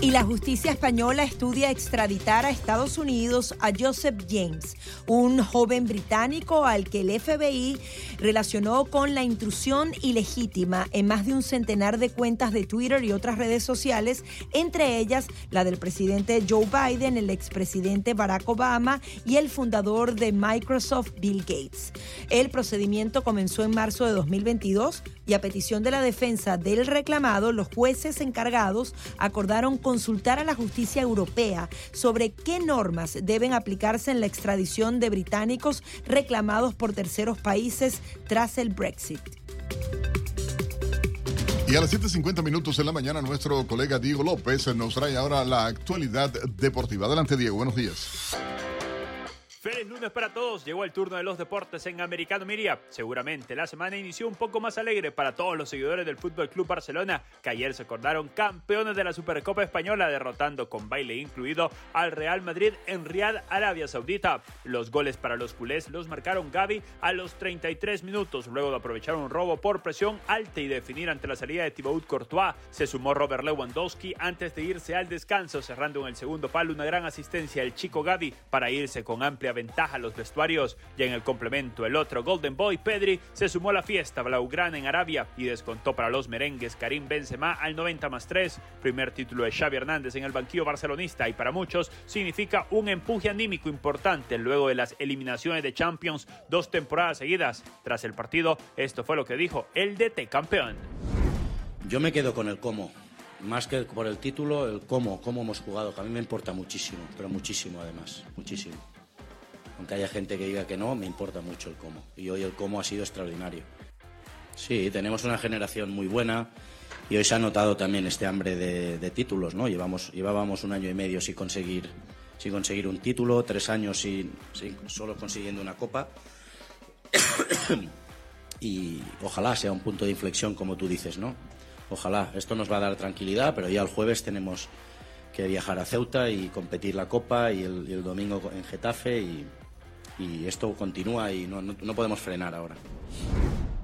Y la justicia española estudia extraditar a Estados Unidos a Joseph James, un joven británico al que el FBI relacionó con la intrusión ilegítima en más de un centenar de cuentas de Twitter y otras redes sociales, entre ellas la del presidente Joe Biden, el expresidente Barack Obama y el fundador de Microsoft, Bill Gates. El procedimiento comenzó en marzo de 2022 y a petición de la defensa del reclamado, los jueces encargados acordaron consultar a la justicia europea sobre qué normas deben aplicarse en la extradición de británicos reclamados por terceros países tras el Brexit. Y a las 7.50 minutos en la mañana, nuestro colega Diego López nos trae ahora la actualidad deportiva. Adelante, Diego, buenos días. Feliz lunes para todos. Llegó el turno de los deportes en Americano Miria. Seguramente la semana inició un poco más alegre para todos los seguidores del Fútbol Club Barcelona, que ayer se acordaron campeones de la Supercopa Española, derrotando con baile incluido al Real Madrid en Riad, Arabia Saudita. Los goles para los culés los marcaron Gaby a los 33 minutos, luego de aprovechar un robo por presión alta y definir ante la salida de Thibaut Courtois. Se sumó Robert Lewandowski antes de irse al descanso, cerrando en el segundo palo una gran asistencia al chico Gaby para irse con amplia ventaja a los vestuarios y en el complemento el otro Golden Boy Pedri se sumó a la fiesta blaugrana en Arabia y descontó para los merengues Karim Benzema al 90 más 3, primer título de Xavi Hernández en el banquillo barcelonista y para muchos significa un empuje anímico importante luego de las eliminaciones de Champions dos temporadas seguidas. Tras el partido, esto fue lo que dijo el DT campeón. Yo me quedo con el cómo más que por el título, el cómo, cómo hemos jugado, que a mí me importa muchísimo, pero muchísimo además, muchísimo aunque haya gente que diga que no, me importa mucho el cómo. Y hoy el cómo ha sido extraordinario. Sí, tenemos una generación muy buena y hoy se ha notado también este hambre de, títulos, ¿no? Llevamos, llevábamos un año y medio sin conseguir, sin conseguir un título, tres años sin, solo consiguiendo una copa. y ojalá sea un punto de inflexión, como tú dices, ¿no? Ojalá. Esto nos va a dar tranquilidad, pero ya el jueves tenemos que viajar a Ceuta y competir la Copa y el, y el domingo en Getafe y, y esto continúa y no, no, podemos frenar ahora.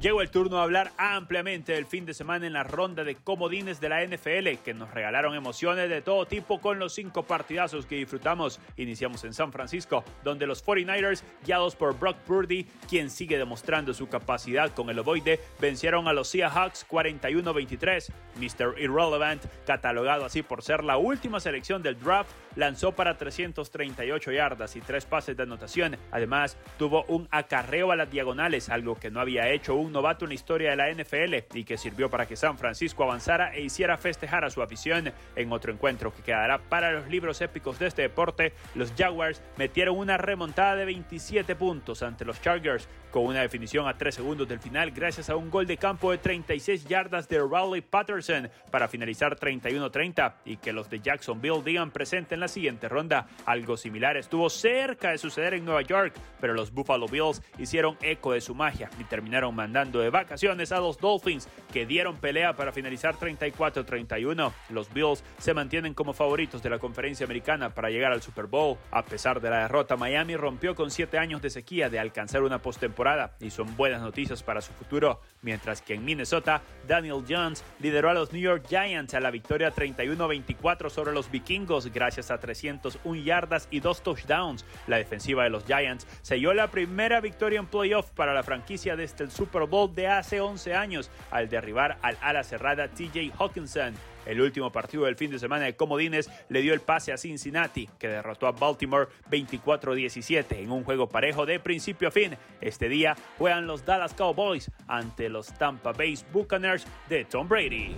Llegó el turno de hablar ampliamente del fin de semana en la ronda de comodines de la NFL, que nos regalaron emociones de todo tipo con los cinco partidazos que disfrutamos. Iniciamos en San Francisco, donde los 49ers, guiados por Brock Purdy, quien sigue demostrando su capacidad con el ovoide, vencieron a los Seahawks 41-23. Mr. Irrelevant, catalogado así por ser la última selección del draft, lanzó para 338 yardas y tres pases de anotación. Además, tuvo un acarreo a las diagonales, algo que no había hecho un novato en la historia de la NFL y que sirvió para que San Francisco avanzara e hiciera festejar a su afición. En otro encuentro que quedará para los libros épicos de este deporte, los Jaguars metieron una remontada de 27 puntos ante los Chargers con una definición a 3 segundos del final gracias a un gol de campo de 36 yardas de Raleigh Patterson para finalizar 31-30 y que los de Jacksonville digan presente en la siguiente ronda. Algo similar estuvo cerca de suceder en Nueva York, pero los Buffalo Bills hicieron eco de su magia y terminaron mandando de vacaciones a los Dolphins que dieron pelea para finalizar 34-31. Los Bills se mantienen como favoritos de la conferencia americana para llegar al Super Bowl. A pesar de la derrota, Miami rompió con 7 años de sequía de alcanzar una postemporada y son buenas noticias para su futuro, mientras que en Minnesota, Daniel Jones lideró a los New York Giants a la victoria 31-24 sobre los vikingos gracias a 301 yardas y dos touchdowns. La defensiva de los Giants selló la primera victoria en playoff para la franquicia desde el Super Bowl de hace 11 años al derribar al ala cerrada TJ Hawkinson. El último partido del fin de semana de Comodines le dio el pase a Cincinnati, que derrotó a Baltimore 24-17 en un juego parejo de principio a fin. Este día juegan los Dallas Cowboys ante los Tampa Bay Buccaneers de Tom Brady.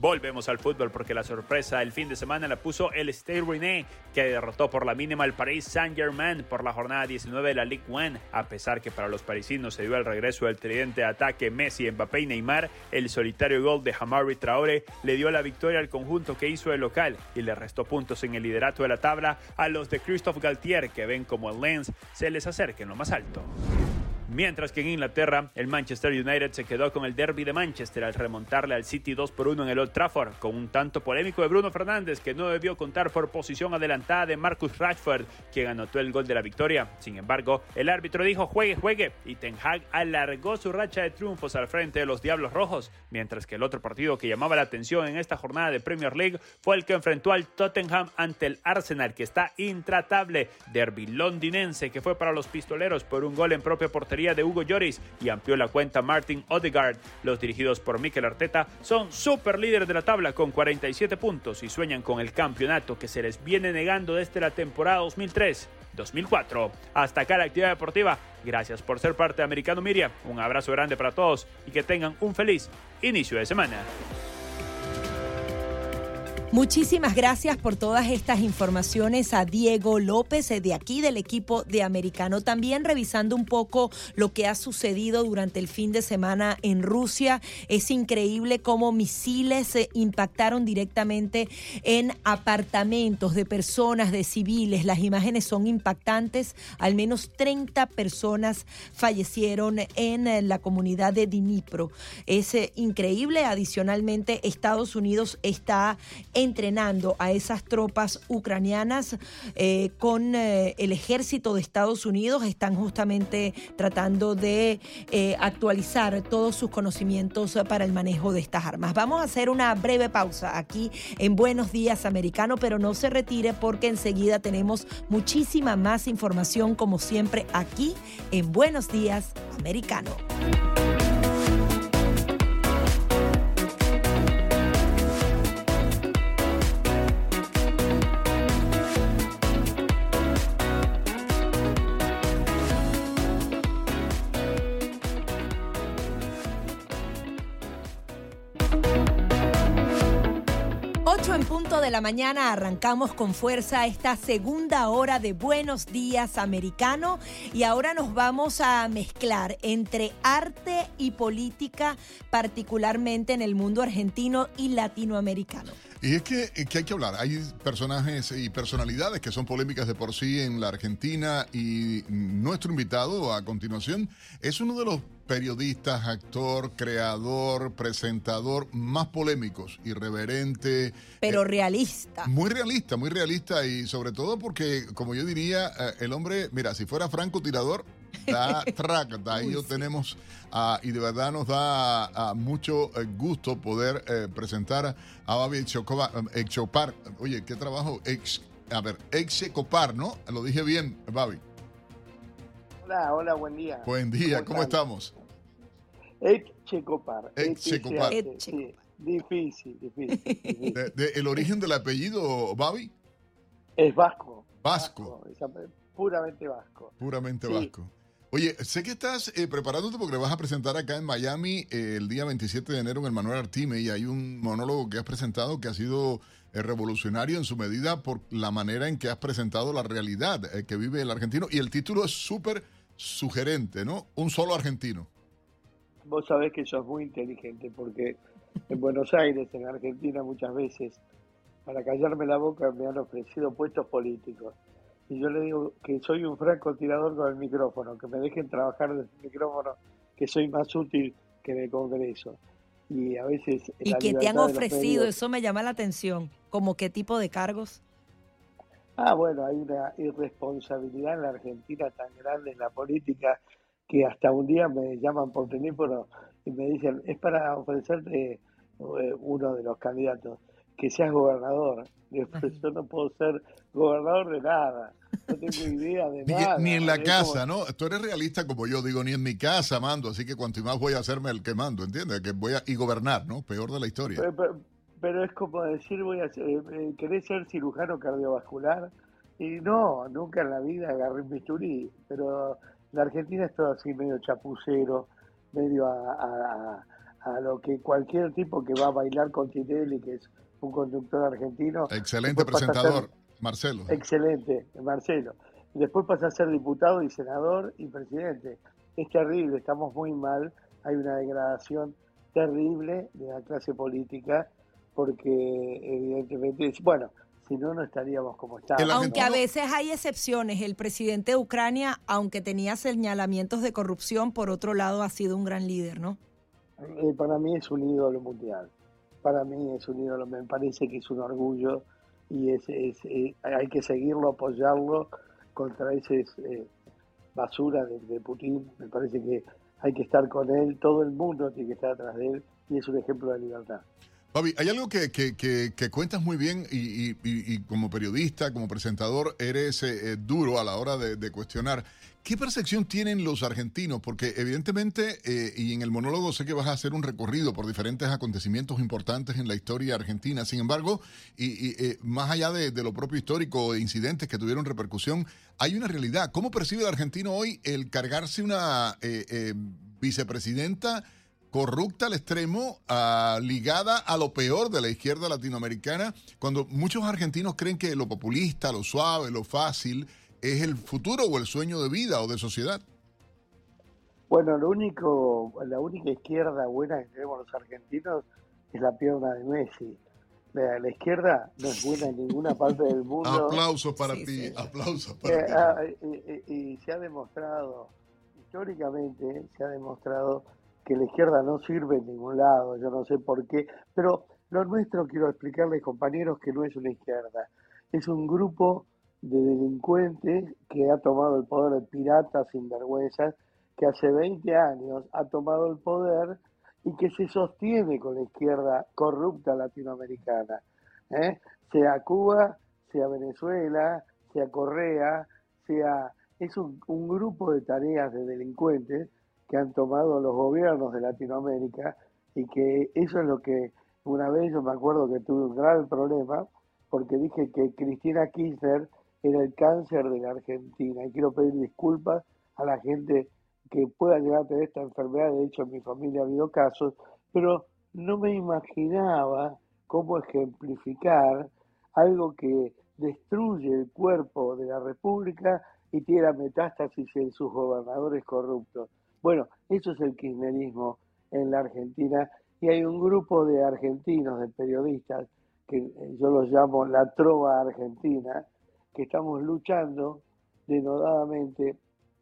Volvemos al fútbol porque la sorpresa el fin de semana la puso el Stade Rennais, que derrotó por la mínima al Paris Saint-Germain por la jornada 19 de la Ligue 1. A pesar que para los parisinos se dio el regreso del tridente de ataque Messi, Mbappé y Neymar, el solitario gol de Hamari Traore le dio la victoria al conjunto que hizo el local y le restó puntos en el liderato de la tabla a los de Christophe Galtier, que ven como el Lens se les acerque en lo más alto. Mientras que en Inglaterra, el Manchester United se quedó con el derby de Manchester al remontarle al City 2 por 1 en el Old Trafford, con un tanto polémico de Bruno Fernández que no debió contar por posición adelantada de Marcus Rashford, quien anotó el gol de la victoria. Sin embargo, el árbitro dijo juegue, juegue, y Ten Hag alargó su racha de triunfos al frente de los Diablos Rojos, mientras que el otro partido que llamaba la atención en esta jornada de Premier League fue el que enfrentó al Tottenham ante el Arsenal, que está intratable. Derby londinense que fue para los pistoleros por un gol en propia portería de Hugo Lloris y amplió la cuenta Martin Odegaard. Los dirigidos por Mikel Arteta son super líderes de la tabla con 47 puntos y sueñan con el campeonato que se les viene negando desde la temporada 2003-2004. Hasta acá la actividad deportiva. Gracias por ser parte de Americano Miria. Un abrazo grande para todos y que tengan un feliz inicio de semana. Muchísimas gracias por todas estas informaciones a Diego López eh, de aquí del equipo de Americano. También revisando un poco lo que ha sucedido durante el fin de semana en Rusia. Es increíble cómo misiles se eh, impactaron directamente en apartamentos de personas, de civiles. Las imágenes son impactantes. Al menos 30 personas fallecieron en eh, la comunidad de Dnipro. Es increíble. Adicionalmente, Estados Unidos está entrenando a esas tropas ucranianas eh, con eh, el ejército de Estados Unidos. Están justamente tratando de eh, actualizar todos sus conocimientos para el manejo de estas armas. Vamos a hacer una breve pausa aquí en Buenos Días Americano, pero no se retire porque enseguida tenemos muchísima más información como siempre aquí en Buenos Días Americano. 8 en punto de la mañana arrancamos con fuerza esta segunda hora de Buenos Días Americano y ahora nos vamos a mezclar entre arte y política, particularmente en el mundo argentino y latinoamericano. Y es que, que, hay que hablar. Hay personajes y personalidades que son polémicas de por sí en la Argentina y nuestro invitado a continuación es uno de los periodistas, actor, creador, presentador más polémicos, irreverente. Pero eh, realista. Muy realista, muy realista y sobre todo porque, como yo diría, eh, el hombre, mira, si fuera franco tirador, da track, ahí lo tenemos uh, y de verdad nos da uh, mucho eh, gusto poder eh, presentar a Babi Exopar. Oye, qué trabajo, ex, a ver, Execopar, ¿no? Lo dije bien, Babi. Hola, hola, buen día. Buen día, ¿cómo, ¿cómo estamos? Execopar. Execopar. Sí, difícil, difícil. difícil. De, de, ¿El origen del apellido, Babi? Es vasco. Vasco. vasco puramente vasco. Puramente sí. vasco. Oye, sé que estás eh, preparándote porque vas a presentar acá en Miami eh, el día 27 de enero en el Manuel Artime y hay un monólogo que has presentado que ha sido eh, revolucionario en su medida por la manera en que has presentado la realidad que vive el argentino y el título es súper sugerente, ¿no? Un solo argentino. Vos sabés que sos muy inteligente porque en Buenos Aires, en Argentina, muchas veces, para callarme la boca me han ofrecido puestos políticos y yo le digo que soy un francotirador con el micrófono, que me dejen trabajar desde el micrófono, que soy más útil que en el Congreso. Y a veces... ¿Y que te han ofrecido? Eso me llama la atención. ¿Como qué tipo de cargos? Ah, bueno, hay una irresponsabilidad en la Argentina tan grande en la política que hasta un día me llaman por teléfono y me dicen, es para ofrecerte eh, uno de los candidatos, que seas gobernador. Yo no puedo ser gobernador de nada no tengo idea de nada. Ni, en la casa, ¿no? Tú eres realista como yo, digo, ni en mi casa mando, así que cuanto más voy a hacerme el que mando, ¿entiendes? Que voy a y gobernar, ¿no? Peor de la historia. Pero, es como decir, voy a ser, eh, eh, ¿querés ser cirujano cardiovascular? Y no, nunca en la vida agarré un bisturí, pero la Argentina es todo así medio chapucero, medio a, a, lo que cualquier tipo que va a bailar con Tinelli, que es un conductor argentino. Excelente presentador. Marcelo. Excelente, Marcelo. Después pasa a ser diputado y senador y presidente. Es terrible, estamos muy mal, hay una degradación terrible de la clase política porque evidentemente, bueno, si no, no estaríamos como estamos. Aunque a veces hay excepciones, el presidente de Ucrania, aunque tenía señalamientos de corrupción, por otro lado ha sido un gran líder, ¿no? Eh, para mí es un ídolo mundial, para mí es un ídolo, me parece que es un orgullo y es, eh, hay que seguirlo, apoyarlo contra ese eh, basura de, Putin. Me parece que hay que estar con él, todo el mundo tiene que estar atrás de él y es un ejemplo de libertad. Fabi, hay algo que, cuentas muy bien y, como periodista, como presentador, eres eh, duro a la hora de, cuestionar. ¿Qué percepción tienen los argentinos? Porque evidentemente, eh, y en el monólogo sé que vas a hacer un recorrido por diferentes acontecimientos importantes en la historia argentina. Sin embargo, y, eh, más allá de, lo propio histórico de incidentes que tuvieron repercusión, hay una realidad. ¿Cómo percibe el argentino hoy el cargarse una vicepresidenta? Corrupta al extremo, ligada a lo peor de la izquierda latinoamericana, cuando muchos argentinos creen que lo populista, lo suave, lo fácil, es el futuro o el sueño de vida o de sociedad. Bueno, lo único, la única izquierda buena que tenemos los argentinos es la pierna de Messi. La, izquierda no es buena en ninguna parte del mundo. Aplausos para ti, aplausos para eh, ti. Ah, y se ha demostrado, históricamente, se ha demostrado que la izquierda no sirve en ningún lado, yo no sé por qué, pero lo nuestro quiero explicarles compañeros que no es una izquierda, es un grupo de delincuentes que ha tomado el poder de piratas sin vergüenza, que hace 20 años ha tomado el poder y que se sostiene con la izquierda corrupta latinoamericana, ¿eh? sea Cuba, sea Venezuela, sea Correa, sea es un grupo de tareas de delincuentes que han tomado los gobiernos de Latinoamérica y que eso es lo que una vez yo me acuerdo que tuve un grave problema porque dije que Cristina Kirchner era el cáncer de la Argentina y quiero pedir disculpas a la gente que pueda llegar a tener esta enfermedad, de hecho en mi familia ha habido casos, pero no me imaginaba cómo ejemplificar algo que destruye el cuerpo de la República y tiene metástasis en sus gobernadores corruptos. Bueno, eso es el kirchnerismo en la Argentina y hay un grupo de argentinos, de periodistas, que eh, yo los llamo la trova argentina, que estamos luchando denodadamente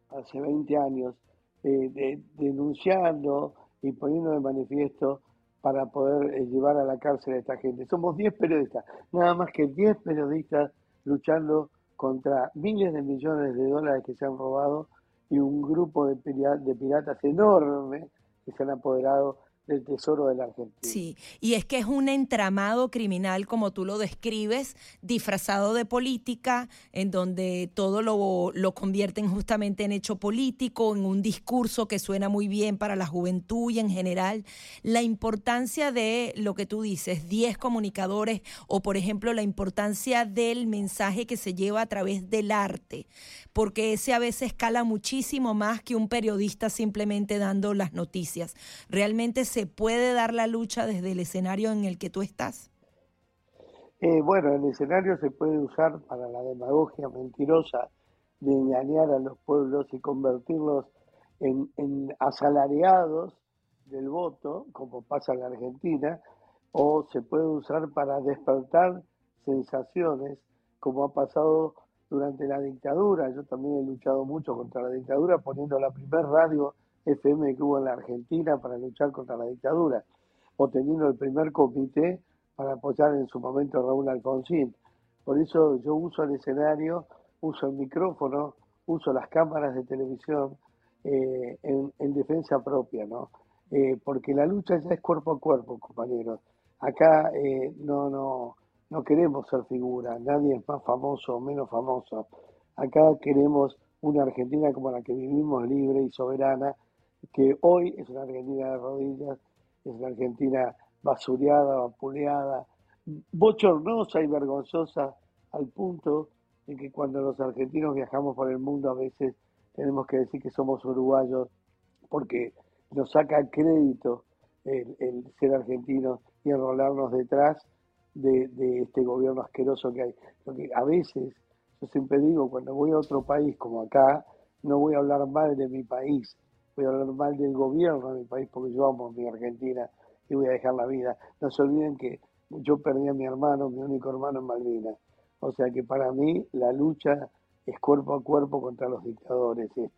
hace 20 años, eh, denunciando y poniendo de manifiesto para poder eh, llevar a la cárcel a esta gente. Somos 10 periodistas, nada más que 10 periodistas luchando contra miles de millones de dólares que se han robado y un grupo de, piratas enorme que se han apoderado del tesoro de la Argentina. Sí, y es que es un entramado criminal, como tú lo describes, disfrazado de política, en donde todo lo, lo convierten justamente en hecho político, en un discurso que suena muy bien para la juventud y en general. La importancia de lo que tú dices, 10 comunicadores, o por ejemplo la importancia del mensaje que se lleva a través del arte, porque ese a veces escala muchísimo más que un periodista simplemente dando las noticias. Realmente se puede dar la lucha desde el escenario en el que tú estás. Eh, bueno, el escenario se puede usar para la demagogia mentirosa de engañar a los pueblos y convertirlos en, en asalariados del voto, como pasa en la Argentina, o se puede usar para despertar sensaciones, como ha pasado durante la dictadura. Yo también he luchado mucho contra la dictadura poniendo la primer radio FM que hubo en la Argentina para luchar contra la dictadura, o teniendo el primer comité para apoyar en su momento a Raúl Alfonsín. Por eso yo uso el escenario, uso el micrófono, uso las cámaras de televisión eh, en, defensa propia, ¿no? Eh, porque la lucha ya es cuerpo a cuerpo, compañeros. Acá eh, no, no, no queremos ser figura, nadie es más famoso o menos famoso. Acá queremos una Argentina como la que vivimos, libre y soberana, que hoy es una Argentina de rodillas, es una Argentina basureada, vapuleada, bochornosa y vergonzosa, al punto en que cuando los argentinos viajamos por el mundo a veces tenemos que decir que somos uruguayos porque nos saca crédito el, ser argentinos y enrolarnos detrás de, este gobierno asqueroso que hay. Porque a veces, yo siempre digo, cuando voy a otro país como acá, no voy a hablar mal de mi país, voy a hablar mal del gobierno de mi país porque yo amo a mi Argentina y voy a dejar la vida. No se olviden que yo perdí a mi hermano, mi único hermano en Malvinas. O sea que para mí la lucha es cuerpo a cuerpo contra los dictadores estos.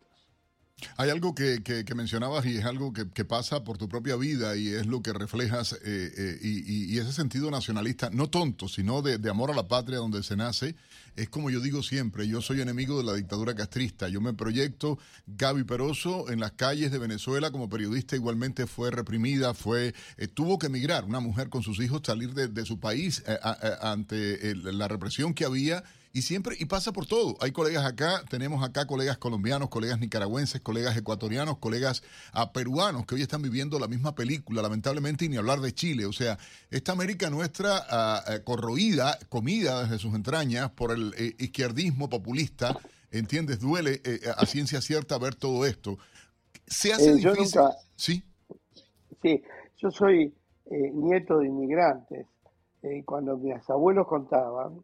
Hay algo que, mencionabas y es algo que, pasa por tu propia vida y es lo que reflejas eh, eh, y, ese sentido nacionalista, no tonto, sino de, amor a la patria donde se nace, es como yo digo siempre, yo soy enemigo de la dictadura castrista, yo me proyecto, Gaby Peroso en las calles de Venezuela como periodista igualmente fue reprimida, fue eh, tuvo que emigrar, una mujer con sus hijos salir de, de su país ante la represión que había y siempre, y pasa por todo. Hay colegas acá, tenemos acá colegas colombianos, colegas nicaragüenses, colegas ecuatorianos, colegas ah, peruanos que hoy están viviendo la misma película, lamentablemente, y ni hablar de Chile. O sea, esta América nuestra ah, eh, corroída, comida desde sus entrañas por el eh, izquierdismo populista, ¿entiendes? Duele eh, a ciencia cierta ver todo esto. Se hace difícil. sí. Sí, yo soy nieto de inmigrantes. cuando mis abuelos contaban,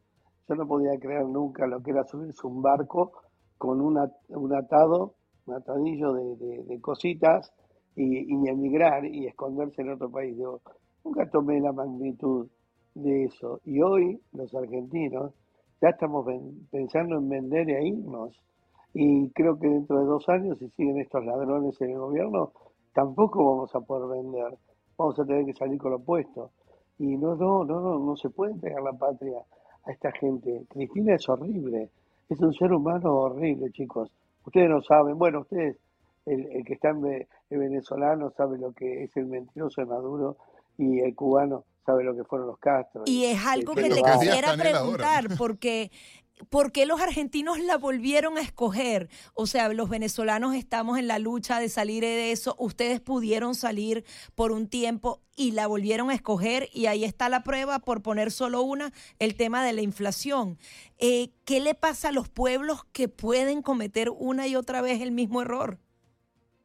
yo no podía creer nunca lo que era subirse un barco con un atado, un atadillo de, cositas y, emigrar y esconderse en otro país. Yo nunca tomé la magnitud de eso. Y hoy los argentinos ya estamos pensando en vender e irnos. Y creo que dentro de dos años, si siguen estos ladrones en el gobierno, tampoco vamos a poder vender. Vamos a tener que salir con lo opuesto. Y no, no, no, no, no se puede entregar la patria a esta gente. Cristina es horrible, es un ser humano horrible, chicos. Ustedes no saben, bueno, ustedes, el, que está en, el venezolano sabe lo que es el mentiroso de Maduro y el cubano sabe lo que fueron los Castro. Y es algo que te quisiera preguntar, porque ¿por qué los argentinos la volvieron a escoger? O sea, los venezolanos estamos en la lucha de salir de eso. Ustedes pudieron salir por un tiempo y la volvieron a escoger y ahí está la prueba, por poner solo una, el tema de la inflación. Eh, ¿Qué le pasa a los pueblos que pueden cometer una y otra vez el mismo error?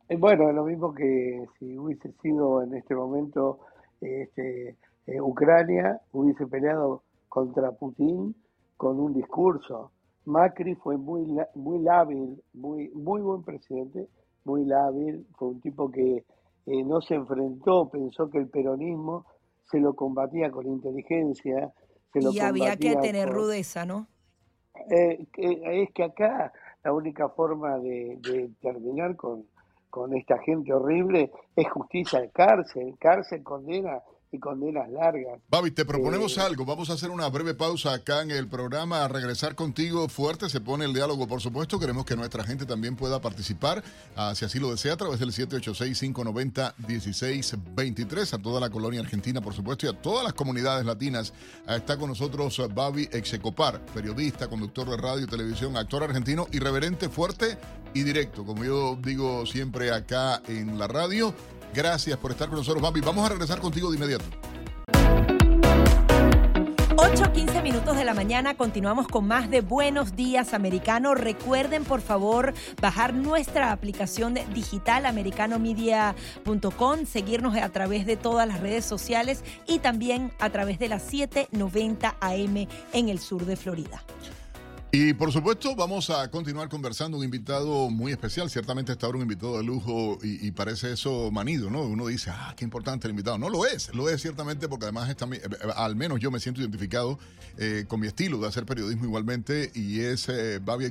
Eh, bueno, es lo mismo que si hubiese sido en este momento este, eh, Ucrania, hubiese peleado contra Putin con un discurso. Macri fue muy, muy lábil, muy, muy buen presidente, muy lábil, fue un tipo que eh, no se enfrentó, pensó que el peronismo se lo combatía con inteligencia. Se y había que tener rudeza, ¿no? Eh, es que acá la única forma de, terminar con, con esta gente horrible es justicia, cárcel, cárcel, condena y condenas largas. Babi, te proponemos Eh, algo. Vamos a hacer una breve pausa acá en el programa. A regresar contigo fuerte. Se pone el diálogo, por supuesto. Queremos que nuestra gente también pueda participar, ah, si así lo desea, a través del 786-590-1623. A toda la colonia argentina, por supuesto, y a todas las comunidades latinas. Ah, Está con nosotros ah, Babi Execopar, periodista, conductor de radio y televisión, actor argentino, irreverente, fuerte y directo, como yo digo siempre acá en la radio. Gracias por estar con nosotros, Babi. Vamos a regresar contigo de inmediato. 8.15 minutos de la mañana, continuamos con más de Buenos Días Americano. Recuerden, por favor, bajar nuestra aplicación digital americanomedia.com, seguirnos a través de todas las redes sociales y también a través de las 790 AM en el sur de Florida. Y por supuesto, vamos a continuar conversando. Un invitado muy especial. Ciertamente está ahora un invitado de lujo y, parece eso manido, ¿no? Uno dice, ah, qué importante el invitado. No lo es, lo es ciertamente porque además está, mi- eh, al menos yo me siento identificado eh, con mi estilo de hacer periodismo igualmente y es eh, Babi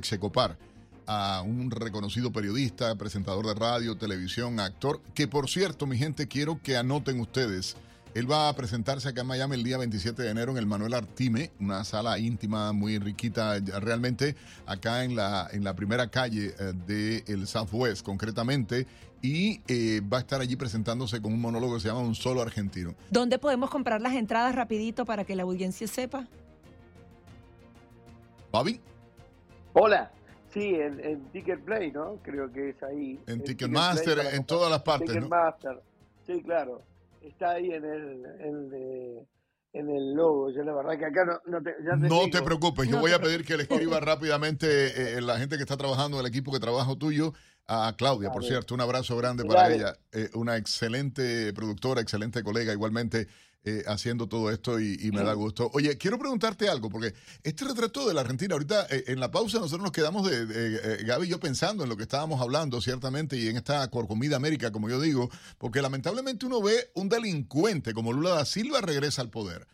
a un reconocido periodista, presentador de radio, televisión, actor, que por cierto, mi gente, quiero que anoten ustedes. Él va a presentarse acá en Miami el día 27 de enero en el Manuel Artime, una sala íntima muy riquita, realmente acá en la, en la primera calle del el Southwest concretamente, y eh, va a estar allí presentándose con un monólogo que se llama Un Solo Argentino. ¿Dónde podemos comprar las entradas rapidito para que la audiencia sepa? Bobby, Hola. Sí, en, en Ticket Play, ¿no? Creo que es ahí. en En Ticketmaster, en todas las partes, ¿no? Ticketmaster. Sí, claro. Está ahí en el, en, el logo. Yo la verdad que acá no, no te, ya te No digo. te preocupes, yo No voy te a pedir que le escriba rápidamente eh, la gente que está trabajando, el equipo que trabaja tuyo, a Claudia, por cierto, un abrazo grande para Dale. ella, eh, una excelente productora, excelente colega, igualmente eh, haciendo todo esto y, y me da gusto. Oye, quiero preguntarte algo, porque este retrato de la Argentina, ahorita eh, en la pausa nosotros nos quedamos de, de, eh, Gaby y yo pensando en lo que estábamos hablando, ciertamente, y en esta Corcomida América, como yo digo, porque lamentablemente uno ve un delincuente como Lula da Silva regresa al poder.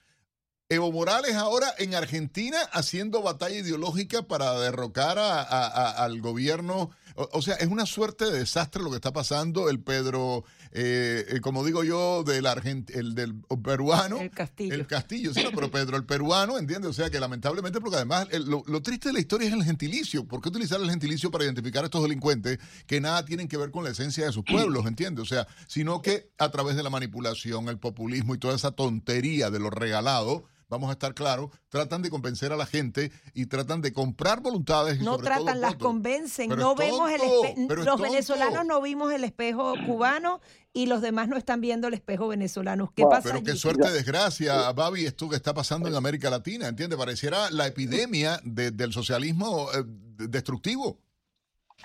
Evo Morales ahora en Argentina haciendo batalla ideológica para derrocar a- a- a- al gobierno. O, o sea, es una suerte de desastre lo que está pasando. El Pedro, eh, eh, como digo yo, del, argent el del peruano. El Castillo. El Castillo, sí, no, pero Pedro el peruano, ¿entiendes? O sea que lamentablemente, porque además el- lo, lo triste de la historia es el gentilicio. ¿Por qué utilizar el gentilicio para identificar a estos delincuentes que nada tienen que ver con la esencia de sus pueblos, ¿entiendes? O sea, sino que a través de la manipulación, el populismo y toda esa tontería de lo regalado, vamos a estar claros, tratan de convencer a la gente y tratan de comprar voluntades. Y No sobre todo tratan, las votos. convencen. Pero no vemos el espe- Los venezolanos no vimos el espejo cubano y los demás no están viendo el espejo venezolano. ¿Qué Bueno, pasa Pero qué suerte, desgracia, Babi, esto que está pasando en América Latina, ¿entiendes? Pareciera la epidemia de- del socialismo eh, destructivo.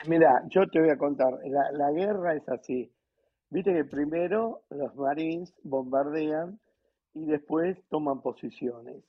Mira, yo te voy a contar. La, la guerra es así. Viste que primero los marines bombardean y después toman posiciones.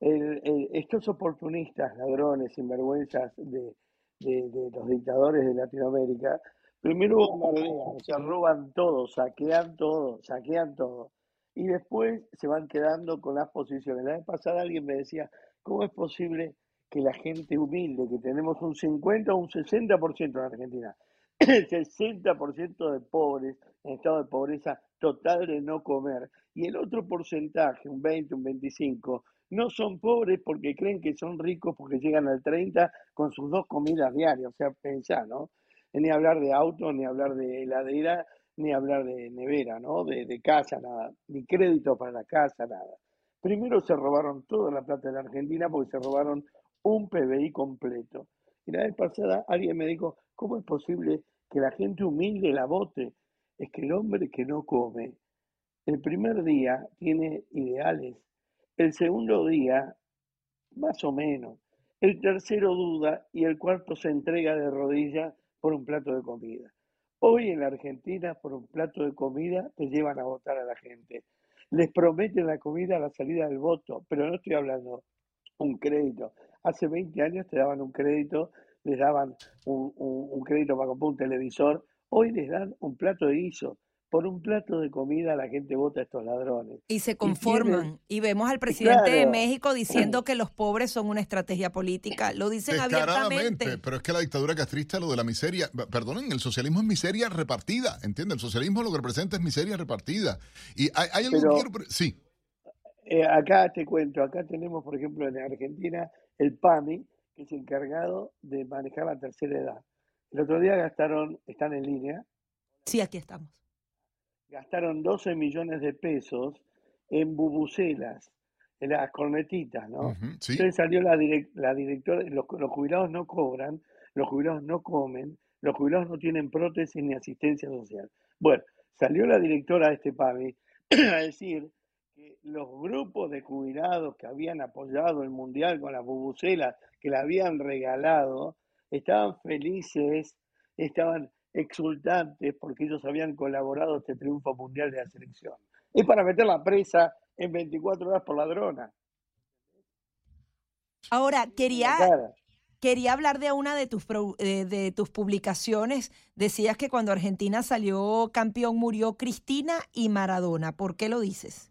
Estos oportunistas, ladrones, sinvergüenzas de, de- los dictadores de Latinoamérica, primero bombardean, o sea, roban todo, saquean todo, saquean todo. Y después se van quedando con las posiciones. La vez pasada alguien me decía, ¿cómo es posible que la gente humilde, que tenemos un 50 o un 60% en Argentina, 60% de pobres en estado de pobreza total de no comer, y el otro porcentaje, un 20, un 25, no son pobres porque creen que son ricos porque llegan al 30 con sus dos comidas diarias, o sea, pensá, ¿no? Ni hablar de auto, ni hablar de heladera, ni hablar de nevera, ¿no? De, casa, nada, ni crédito para la casa, nada. Primero se robaron toda la plata de la Argentina porque se robaron un PBI completo. Y la vez pasada alguien me dijo, ¿cómo es posible que la gente humilde la vote? Es que el hombre que no come, el primer día tiene ideales, el segundo día más o menos, el tercero duda y el cuarto se entrega de rodillas por un plato de comida. Hoy en la Argentina, por un plato de comida, te llevan a votar a la gente. Les prometen la comida a la salida del voto, pero no estoy hablando un crédito. Hace 20 años te daban un crédito, les daban un, un- un crédito para comprar un televisor, hoy les dan un plato de guiso. por un plato de comida la gente vota a estos ladrones. Y se conforman. Y, vemos al presidente de México diciendo que los pobres son una estrategia política. Lo dicen abiertamente. Pero es que la dictadura castrista, lo de la miseria, perdonen, el socialismo es miseria repartida, ¿entiende? El socialismo lo que representa es miseria repartida. Y hay, hay algo que Sí. Eh, acá te cuento, acá tenemos, por ejemplo, en Argentina, el PAMI, que es encargado de manejar la tercera edad. El otro día gastaron, están en línea. Sí, aquí estamos gastaron 12 millones de pesos en bubucelas, en las cornetitas, ¿no? Entonces salió la, la directora, los, jubilados no cobran, los jubilados no comen, los jubilados no tienen prótesis ni asistencia social. Bueno, salió la directora de este PAMI a decir que los grupos de jubilados que habían apoyado el Mundial con las bubucelas, que la habían regalado, estaban felices, estaban exultantes porque ellos habían colaborado este triunfo mundial de la selección. Es para meter la presa en 24 horas por ladrona. Ahora, quería, quería hablar de una de tus, de tus publicaciones. Decías que cuando Argentina salió campeón murió Cristina y Maradona. ¿Por qué lo dices?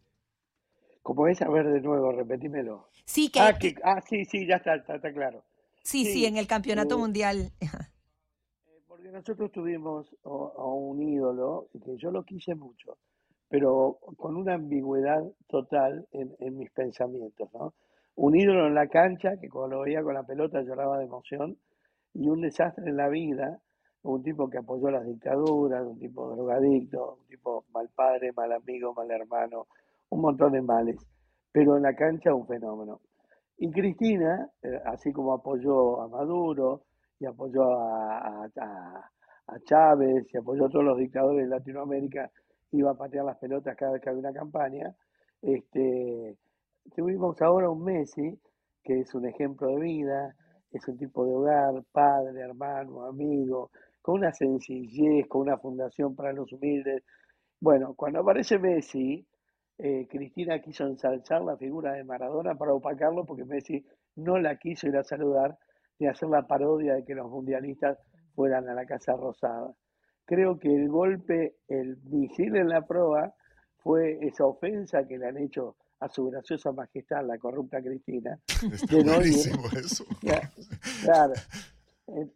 Como es, a ver de nuevo, repetímelo. Sí, que, ah, ah sí, sí, ya está, está, claro. Sí, sí, en el campeonato eh, mundial nosotros tuvimos a, un ídolo que yo lo quise mucho, pero con una ambigüedad total en, mis pensamientos, ¿no? Un ídolo en la cancha que cuando lo veía con la pelota lloraba de emoción y un desastre en la vida, un tipo que apoyó las dictaduras, un tipo drogadicto, un tipo mal padre, mal amigo, mal hermano, un montón de males, pero en la cancha un fenómeno. Y Cristina, eh, así como apoyó a Maduro, y apoyó a, a, Chávez y apoyó a todos los dictadores de Latinoamérica, iba a patear las pelotas cada vez que había una campaña. Este, tuvimos ahora un Messi, que es un ejemplo de vida, es un tipo de hogar, padre, hermano, amigo, con una sencillez, con una fundación para los humildes. Bueno, cuando aparece Messi, eh, Cristina quiso ensalzar la figura de Maradona para opacarlo porque Messi no la quiso ir a saludar de hacer la parodia de que los mundialistas fueran a la Casa Rosada. Creo que el golpe, el misil en la proa, fue esa ofensa que le han hecho a su graciosa majestad, la corrupta Cristina. eso. Claro.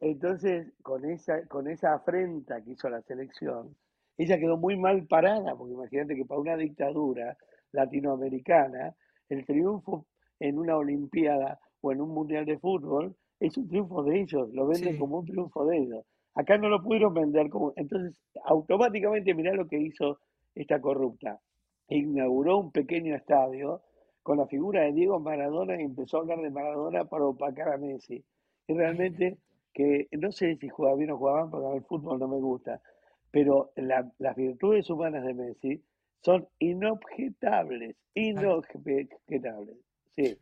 Entonces, con esa, con esa afrenta que hizo la selección, ella quedó muy mal parada, porque imagínate que para una dictadura latinoamericana, el triunfo en una Olimpiada o en un Mundial de Fútbol es un triunfo de ellos, lo venden como un triunfo de ellos. Acá no lo pudieron vender como... Entonces, automáticamente mirá lo que hizo esta corrupta. Inauguró un pequeño estadio con la figura de Diego Maradona y empezó a hablar de Maradona para opacar a Messi. Y realmente que no sé si jugaba bien o jugaban, porque el fútbol no me gusta, pero las virtudes humanas de Messi son inobjetables, inobjetables. Sí.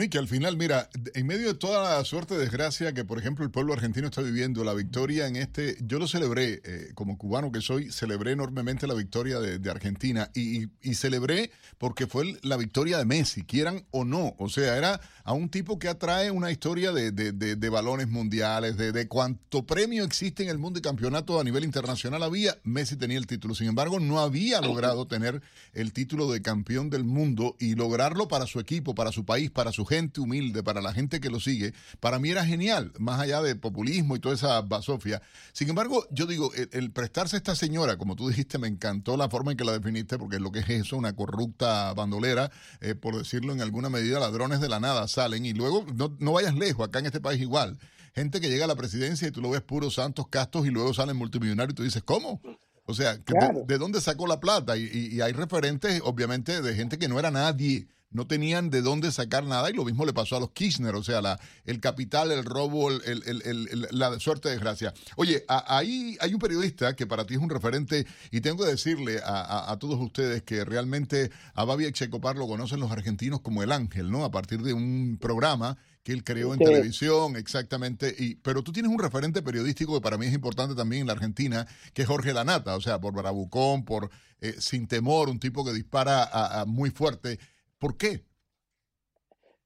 Y que al final, mira, en medio de toda la suerte de desgracia que, por ejemplo, el pueblo argentino está viviendo, la victoria en este, yo lo celebré, eh, como cubano que soy, celebré enormemente la victoria de, Argentina y, celebré porque fue la victoria de Messi, quieran o no. O sea, era a un tipo que atrae una historia de, de balones mundiales, de, cuánto premio existe en el mundo y campeonato a nivel internacional había, Messi tenía el título. Sin embargo, no había logrado tener el título de campeón del mundo y lograrlo para su equipo, para su país, para su gente humilde, para la gente que lo sigue, para mí era genial, más allá de populismo y toda esa basofia. Sin embargo, yo digo, el, prestarse a esta señora, como tú dijiste, me encantó la forma en que la definiste, porque es lo que es eso, una corrupta bandolera, eh, por decirlo en alguna medida, ladrones de la nada salen y luego no, no vayas lejos, acá en este país igual. Gente que llega a la presidencia y tú lo ves puros santos castos y luego salen multimillonarios y tú dices, ¿cómo? O sea, de, dónde sacó la plata? y, hay referentes, obviamente, de gente que no era nadie no tenían de dónde sacar nada y lo mismo le pasó a los Kirchner, o sea, la, el capital, el robo, el, la suerte de desgracia. Oye, ahí hay un periodista que para ti es un referente y tengo que decirle a, todos ustedes que realmente a Babi Checopar lo conocen los argentinos como el ángel, ¿no? A partir de un programa que él creó en televisión, exactamente. Y, pero tú tienes un referente periodístico que para mí es importante también en la Argentina, que es Jorge Lanata, o sea, por Barabucón, por eh, Sin Temor, un tipo que dispara a, muy fuerte. ¿Por qué?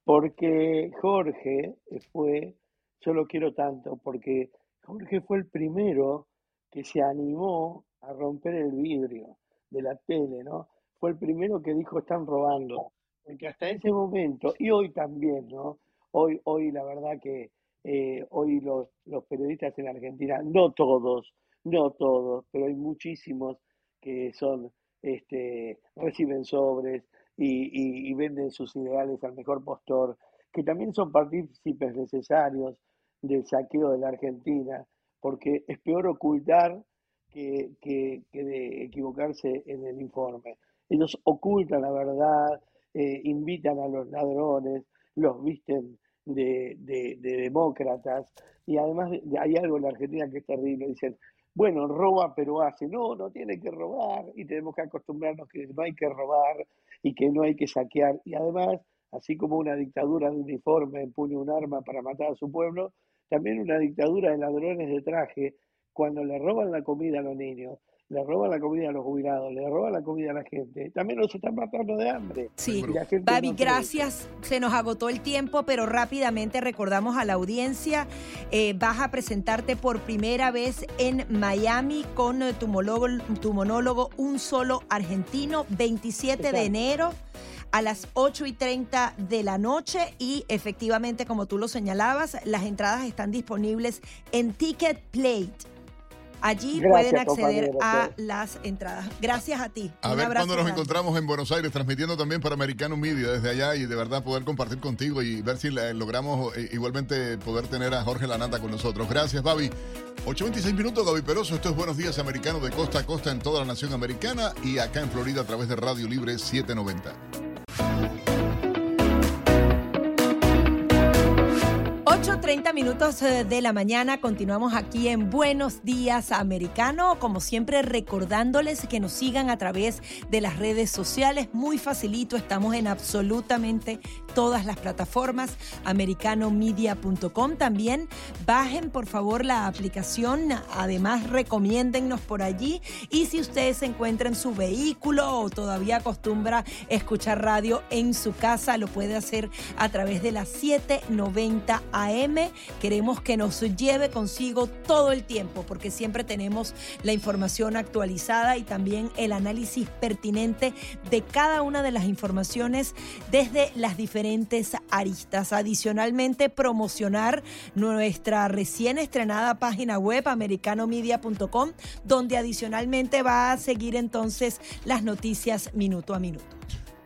Porque Jorge fue, yo lo quiero tanto, porque Jorge fue el primero que se animó a romper el vidrio de la tele, ¿no? Fue el primero que dijo están robando. Porque hasta ese momento, y hoy también, ¿no? Hoy, hoy la verdad que eh, hoy los, los periodistas en Argentina, no todos, no todos, pero hay muchísimos que son, este, reciben sobres y, y venden sus ideales al mejor postor, que también son partícipes necesarios del saqueo de la Argentina, porque es peor ocultar que, que, de equivocarse en el informe. Ellos ocultan la verdad, eh, invitan a los ladrones, los visten de, de, demócratas y además hay algo en la Argentina que es terrible, dicen, bueno, roba pero hace, no, no tiene que robar y tenemos que acostumbrarnos que no hay que robar y que no hay que saquear. Y además, así como una dictadura de uniforme empuña un arma para matar a su pueblo, también una dictadura de ladrones de traje cuando le roban la comida a los niños, le roban la comida a los jubilados, le roban la comida a la gente, también nos están matando de hambre. Sí, Babi, gracias. Se nos agotó el tiempo, pero rápidamente recordamos a la audiencia, eh, vas a presentarte por primera vez en Miami con tu monólogo, tu monólogo Un Solo Argentino, 27 de enero a las 8 y 30 de la noche y efectivamente, como tú lo señalabas, las entradas están disponibles en Ticket Plate. Allí pueden acceder a las entradas. Gracias a ti. A ver cuando nos encontramos en Buenos Aires, transmitiendo también para Americano Media desde allá y de verdad poder compartir contigo y ver si logramos eh, igualmente poder tener a Jorge Lanata con nosotros. Gracias, Babi. 8.26 minutos, Gaby Peroso. Esto es Buenos Días Americano de costa a costa en toda la nación americana y acá en Florida a través de Radio Libre 790. 8.30 minutos eh, de la mañana, continuamos aquí en Buenos Días Americano, como siempre recordándoles que nos sigan a través de las redes sociales, muy facilito, estamos en absolutamente todas las plataformas, americanomedia.com también, bajen por favor la aplicación, además recomiéndennos por allí y si ustedes se encuentra en su vehículo o todavía acostumbra escuchar radio en su casa, lo puede hacer a través de las 790 AM Queremos que nos lleve consigo todo el tiempo porque siempre tenemos la información actualizada y también el análisis pertinente de cada una de las informaciones desde las diferentes aristas. Adicionalmente, promocionar nuestra recién estrenada página web americanomedia.com donde adicionalmente va a seguir entonces las noticias minuto a minuto.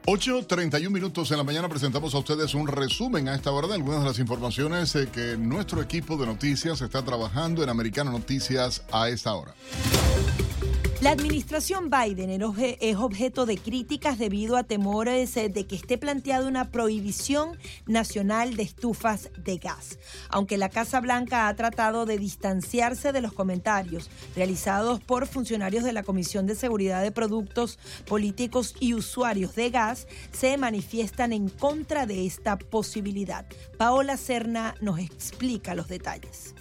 8.31 minutos en la mañana presentamos a ustedes un resumen a esta hora de algunas de las informaciones eh, que nuestro equipo de noticias está trabajando en Americano Noticias a esta hora. La administración Biden es objeto de críticas debido a temores eh, de que esté planteada una prohibición nacional de estufas de gas. Aunque la Casa Blanca ha tratado de distanciarse de los comentarios realizados por funcionarios de la Comisión de Seguridad de Productos Políticos y Usuarios de Gas, se manifiestan en contra de esta posibilidad. Paola Serna nos explica los detalles.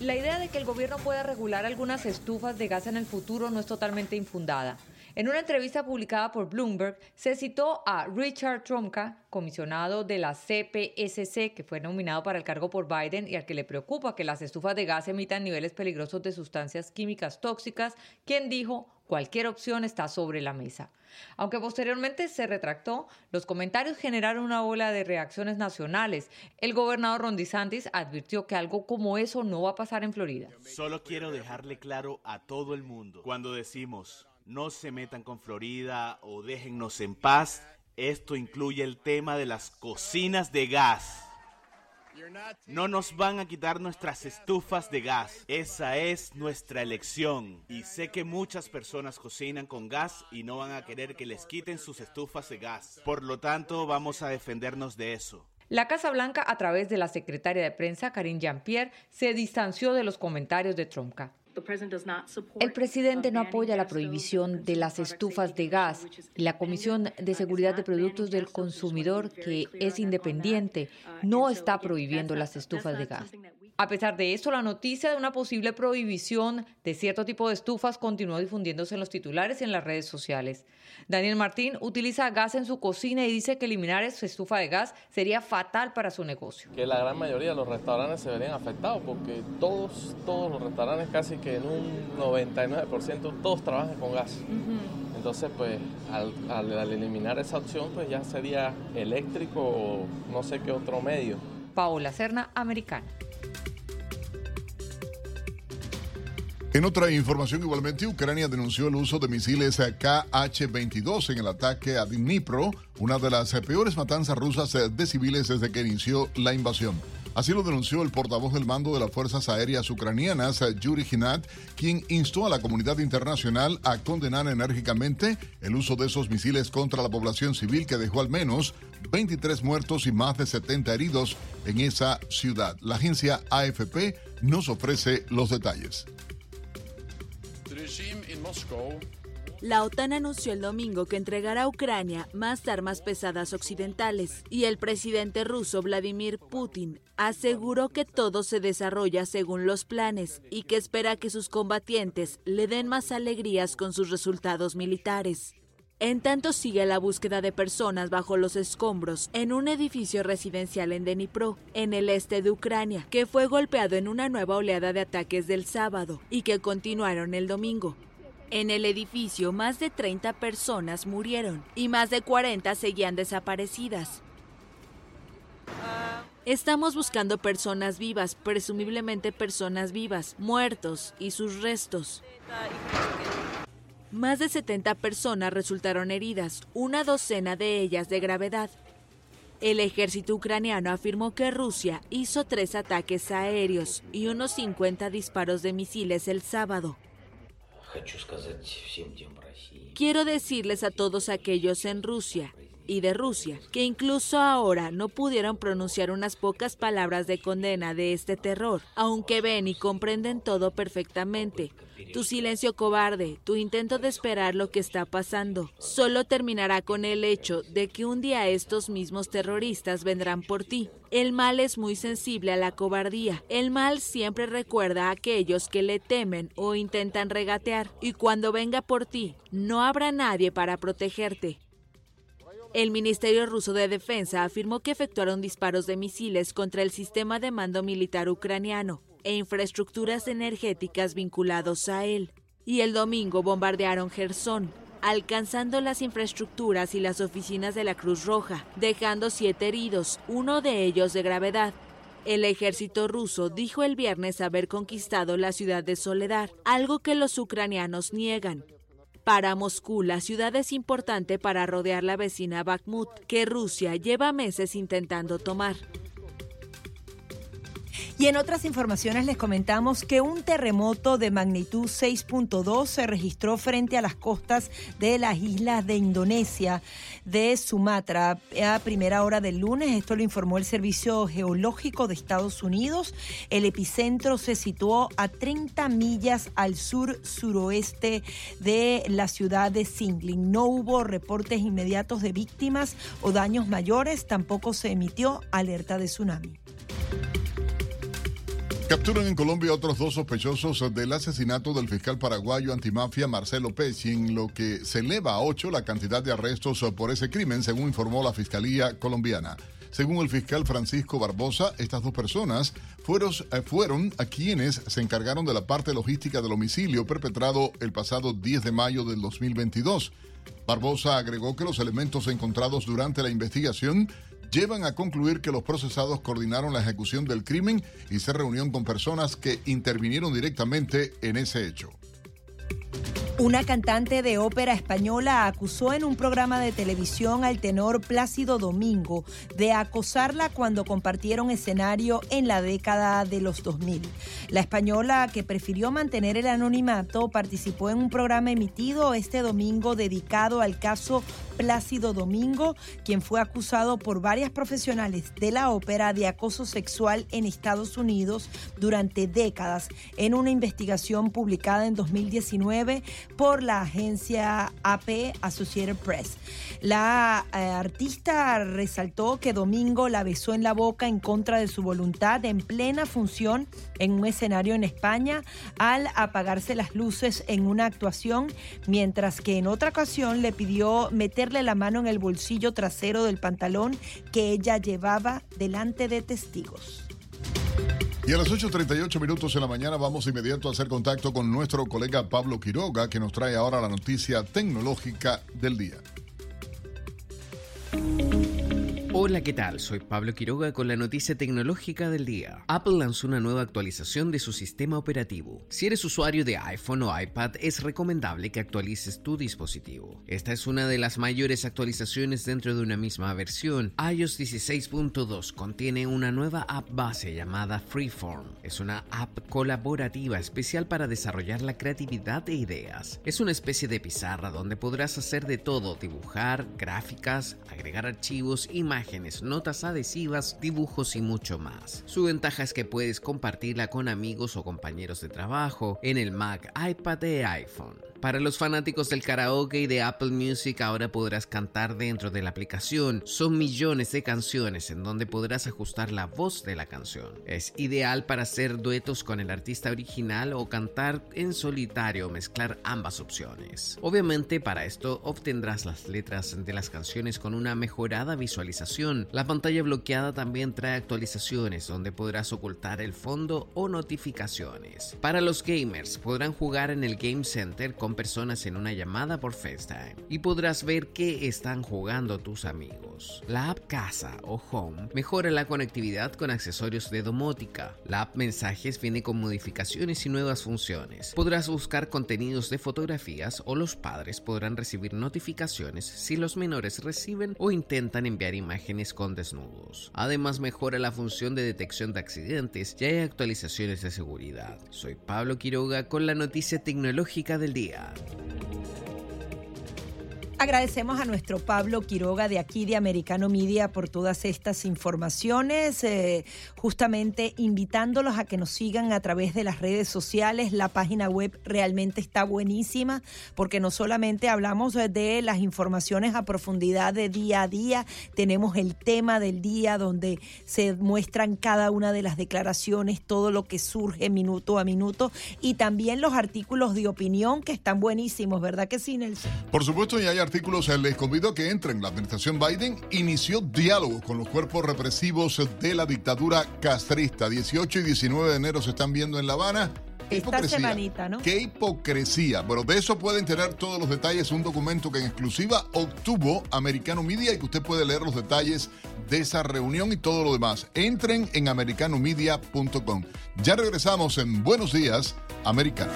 La idea de que el gobierno pueda regular algunas estufas de gas en el futuro no es totalmente infundada. En una entrevista publicada por Bloomberg, se citó a Richard Trumka, comisionado de la CPSC, que fue nominado para el cargo por Biden y al que le preocupa que las estufas de gas emitan niveles peligrosos de sustancias químicas tóxicas, quien dijo, cualquier opción está sobre la mesa. Aunque posteriormente se retractó, los comentarios generaron una ola de reacciones nacionales. El gobernador Ron DeSantis advirtió que algo como eso no va a pasar en Florida. Solo quiero dejarle claro a todo el mundo, cuando decimos no se metan con Florida o déjennos en paz, esto incluye el tema de las cocinas de gas. No nos van a quitar nuestras estufas de gas. Esa es nuestra elección. Y sé que muchas personas cocinan con gas y no van a querer que les quiten sus estufas de gas. Por lo tanto, vamos a defendernos de eso. La Casa Blanca, a través de la secretaria de prensa, Karine Jean-Pierre, se distanció de los comentarios de Trumka. El presidente no apoya la prohibición de las estufas de gas. La Comisión de Seguridad de Productos del Consumidor, que es independiente, no está prohibiendo las estufas de gas. A pesar de eso, la noticia de una posible prohibición de cierto tipo de estufas continuó difundiéndose en los titulares y en las redes sociales. Daniel Martín utiliza gas en su cocina y dice que eliminar esa estufa de gas sería fatal para su negocio. Que la gran mayoría de los restaurantes se verían afectados porque todos, todos los restaurantes, casi que en un 99%, todos trabajan con gas. Entonces, pues, al, al eliminar esa opción, pues ya sería eléctrico o no sé qué otro medio. Paola Serna, Americana. En otra información, igualmente, Ucrania denunció el uso de misiles KH-22 en el ataque a Dnipro, una de las peores matanzas rusas de civiles desde que inició la invasión. Así lo denunció el portavoz del mando de las Fuerzas Aéreas Ucranianas, Yuri Ginat, quien instó a la comunidad internacional a condenar enérgicamente el uso de esos misiles contra la población civil que dejó al menos 23 muertos y más de 70 heridos en esa ciudad. La agencia AFP nos ofrece los detalles. La OTAN anunció el domingo que entregará a Ucrania más armas pesadas occidentales y el presidente ruso Vladimir Putin aseguró que todo se desarrolla según los planes y que espera que sus combatientes le den más alegrías con sus resultados militares. En tanto sigue la búsqueda de personas bajo los escombros en un edificio residencial en Dnipro, en el este de Ucrania, que fue golpeado en una nueva oleada de ataques del sábado y que continuaron el domingo. En el edificio, más de 30 personas murieron y más de 40 seguían desaparecidas. Estamos buscando personas vivas, presumiblemente personas vivas, muertos y sus restos. Más de 70 personas resultaron heridas, una docena de ellas de gravedad. El ejército ucraniano afirmó que Rusia hizo tres ataques aéreos y unos 50 disparos de misiles el sábado. Quiero decirles a todos aquellos en Rusia y de Rusia, que incluso ahora no pudieron pronunciar unas pocas palabras de condena de este terror, aunque ven y comprenden todo perfectamente. Tu silencio cobarde, tu intento de esperar lo que está pasando, solo terminará con el hecho de que un día estos mismos terroristas vendrán por ti. El mal es muy sensible a la cobardía. El mal siempre recuerda a aquellos que le temen o intentan regatear, y cuando venga por ti, no habrá nadie para protegerte. El Ministerio ruso de Defensa afirmó que efectuaron disparos de misiles contra el sistema de mando militar ucraniano e infraestructuras energéticas vinculados a él. Y el domingo bombardearon Gerson, alcanzando las infraestructuras y las oficinas de la Cruz Roja, dejando siete heridos, uno de ellos de gravedad. El ejército ruso dijo el viernes haber conquistado la ciudad de Soledad, algo que los ucranianos niegan. Para Moscú, la ciudad es importante para rodear la vecina Bakhmut, que Rusia lleva meses intentando tomar. Y en otras informaciones les comentamos que un terremoto de magnitud 6.2 se registró frente a las costas de las islas de Indonesia, de Sumatra, a primera hora del lunes. Esto lo informó el Servicio Geológico de Estados Unidos. El epicentro se situó a 30 millas al sur-suroeste de la ciudad de Singling. No hubo reportes inmediatos de víctimas o daños mayores. Tampoco se emitió alerta de tsunami. Capturan en Colombia otros dos sospechosos del asesinato del fiscal paraguayo antimafia Marcelo Pesci, en lo que se eleva a ocho la cantidad de arrestos por ese crimen, según informó la Fiscalía colombiana. Según el fiscal Francisco Barbosa, estas dos personas fueron, eh, fueron a quienes se encargaron de la parte logística del homicidio perpetrado el pasado 10 de mayo del 2022. Barbosa agregó que los elementos encontrados durante la investigación llevan a concluir que los procesados coordinaron la ejecución del crimen y se reunieron con personas que intervinieron directamente en ese hecho. Una cantante de ópera española acusó en un programa de televisión al tenor Plácido Domingo de acosarla cuando compartieron escenario en la década de los 2000. La española, que prefirió mantener el anonimato, participó en un programa emitido este domingo dedicado al caso Plácido Domingo, quien fue acusado por varias profesionales de la ópera de acoso sexual en Estados Unidos durante décadas en una investigación publicada en 2019 por la agencia AP Associated Press. La eh, artista resaltó que Domingo la besó en la boca en contra de su voluntad en plena función en un escenario en España al apagarse las luces en una actuación, mientras que en otra ocasión le pidió meterle la mano en el bolsillo trasero del pantalón que ella llevaba delante de testigos. Y a las 8.38 minutos de la mañana vamos inmediato a hacer contacto con nuestro colega Pablo Quiroga, que nos trae ahora la noticia tecnológica del día. Hola, ¿qué tal? Soy Pablo Quiroga con la noticia tecnológica del día. Apple lanzó una nueva actualización de su sistema operativo. Si eres usuario de iPhone o iPad, es recomendable que actualices tu dispositivo. Esta es una de las mayores actualizaciones dentro de una misma versión. iOS 16.2 contiene una nueva app base llamada Freeform. Es una app colaborativa especial para desarrollar la creatividad e ideas. Es una especie de pizarra donde podrás hacer de todo, dibujar, gráficas, agregar archivos, imágenes, notas adhesivas, dibujos y mucho más. Su ventaja es que puedes compartirla con amigos o compañeros de trabajo en el Mac, iPad e iPhone. Para los fanáticos del karaoke y de Apple Music ahora podrás cantar dentro de la aplicación. Son millones de canciones en donde podrás ajustar la voz de la canción. Es ideal para hacer duetos con el artista original o cantar en solitario o mezclar ambas opciones. Obviamente para esto obtendrás las letras de las canciones con una mejorada visualización. La pantalla bloqueada también trae actualizaciones donde podrás ocultar el fondo o notificaciones. Para los gamers podrán jugar en el Game Center con personas en una llamada por FaceTime y podrás ver qué están jugando tus amigos. La app Casa o Home mejora la conectividad con accesorios de domótica. La app Mensajes viene con modificaciones y nuevas funciones. Podrás buscar contenidos de fotografías o los padres podrán recibir notificaciones si los menores reciben o intentan enviar imágenes con desnudos. Además mejora la función de detección de accidentes y hay actualizaciones de seguridad. Soy Pablo Quiroga con la noticia tecnológica del día. Yeah. Agradecemos a nuestro Pablo Quiroga de aquí de Americano Media por todas estas informaciones, eh, justamente invitándolos a que nos sigan a través de las redes sociales. La página web realmente está buenísima porque no solamente hablamos de las informaciones a profundidad de día a día, tenemos el tema del día donde se muestran cada una de las declaraciones, todo lo que surge minuto a minuto y también los artículos de opinión que están buenísimos, ¿verdad que sí, Nelson? Por supuesto, y hay artículos, les convido a que entren. La administración Biden inició diálogo con los cuerpos represivos de la dictadura castrista. 18 y 19 de enero se están viendo en La Habana. Esta semanita, ¿no? Qué hipocresía. Bueno, de eso pueden tener todos los detalles. Un documento que en exclusiva obtuvo Americano Media y que usted puede leer los detalles de esa reunión y todo lo demás. Entren en americanomedia.com. Ya regresamos en Buenos Días, Americano.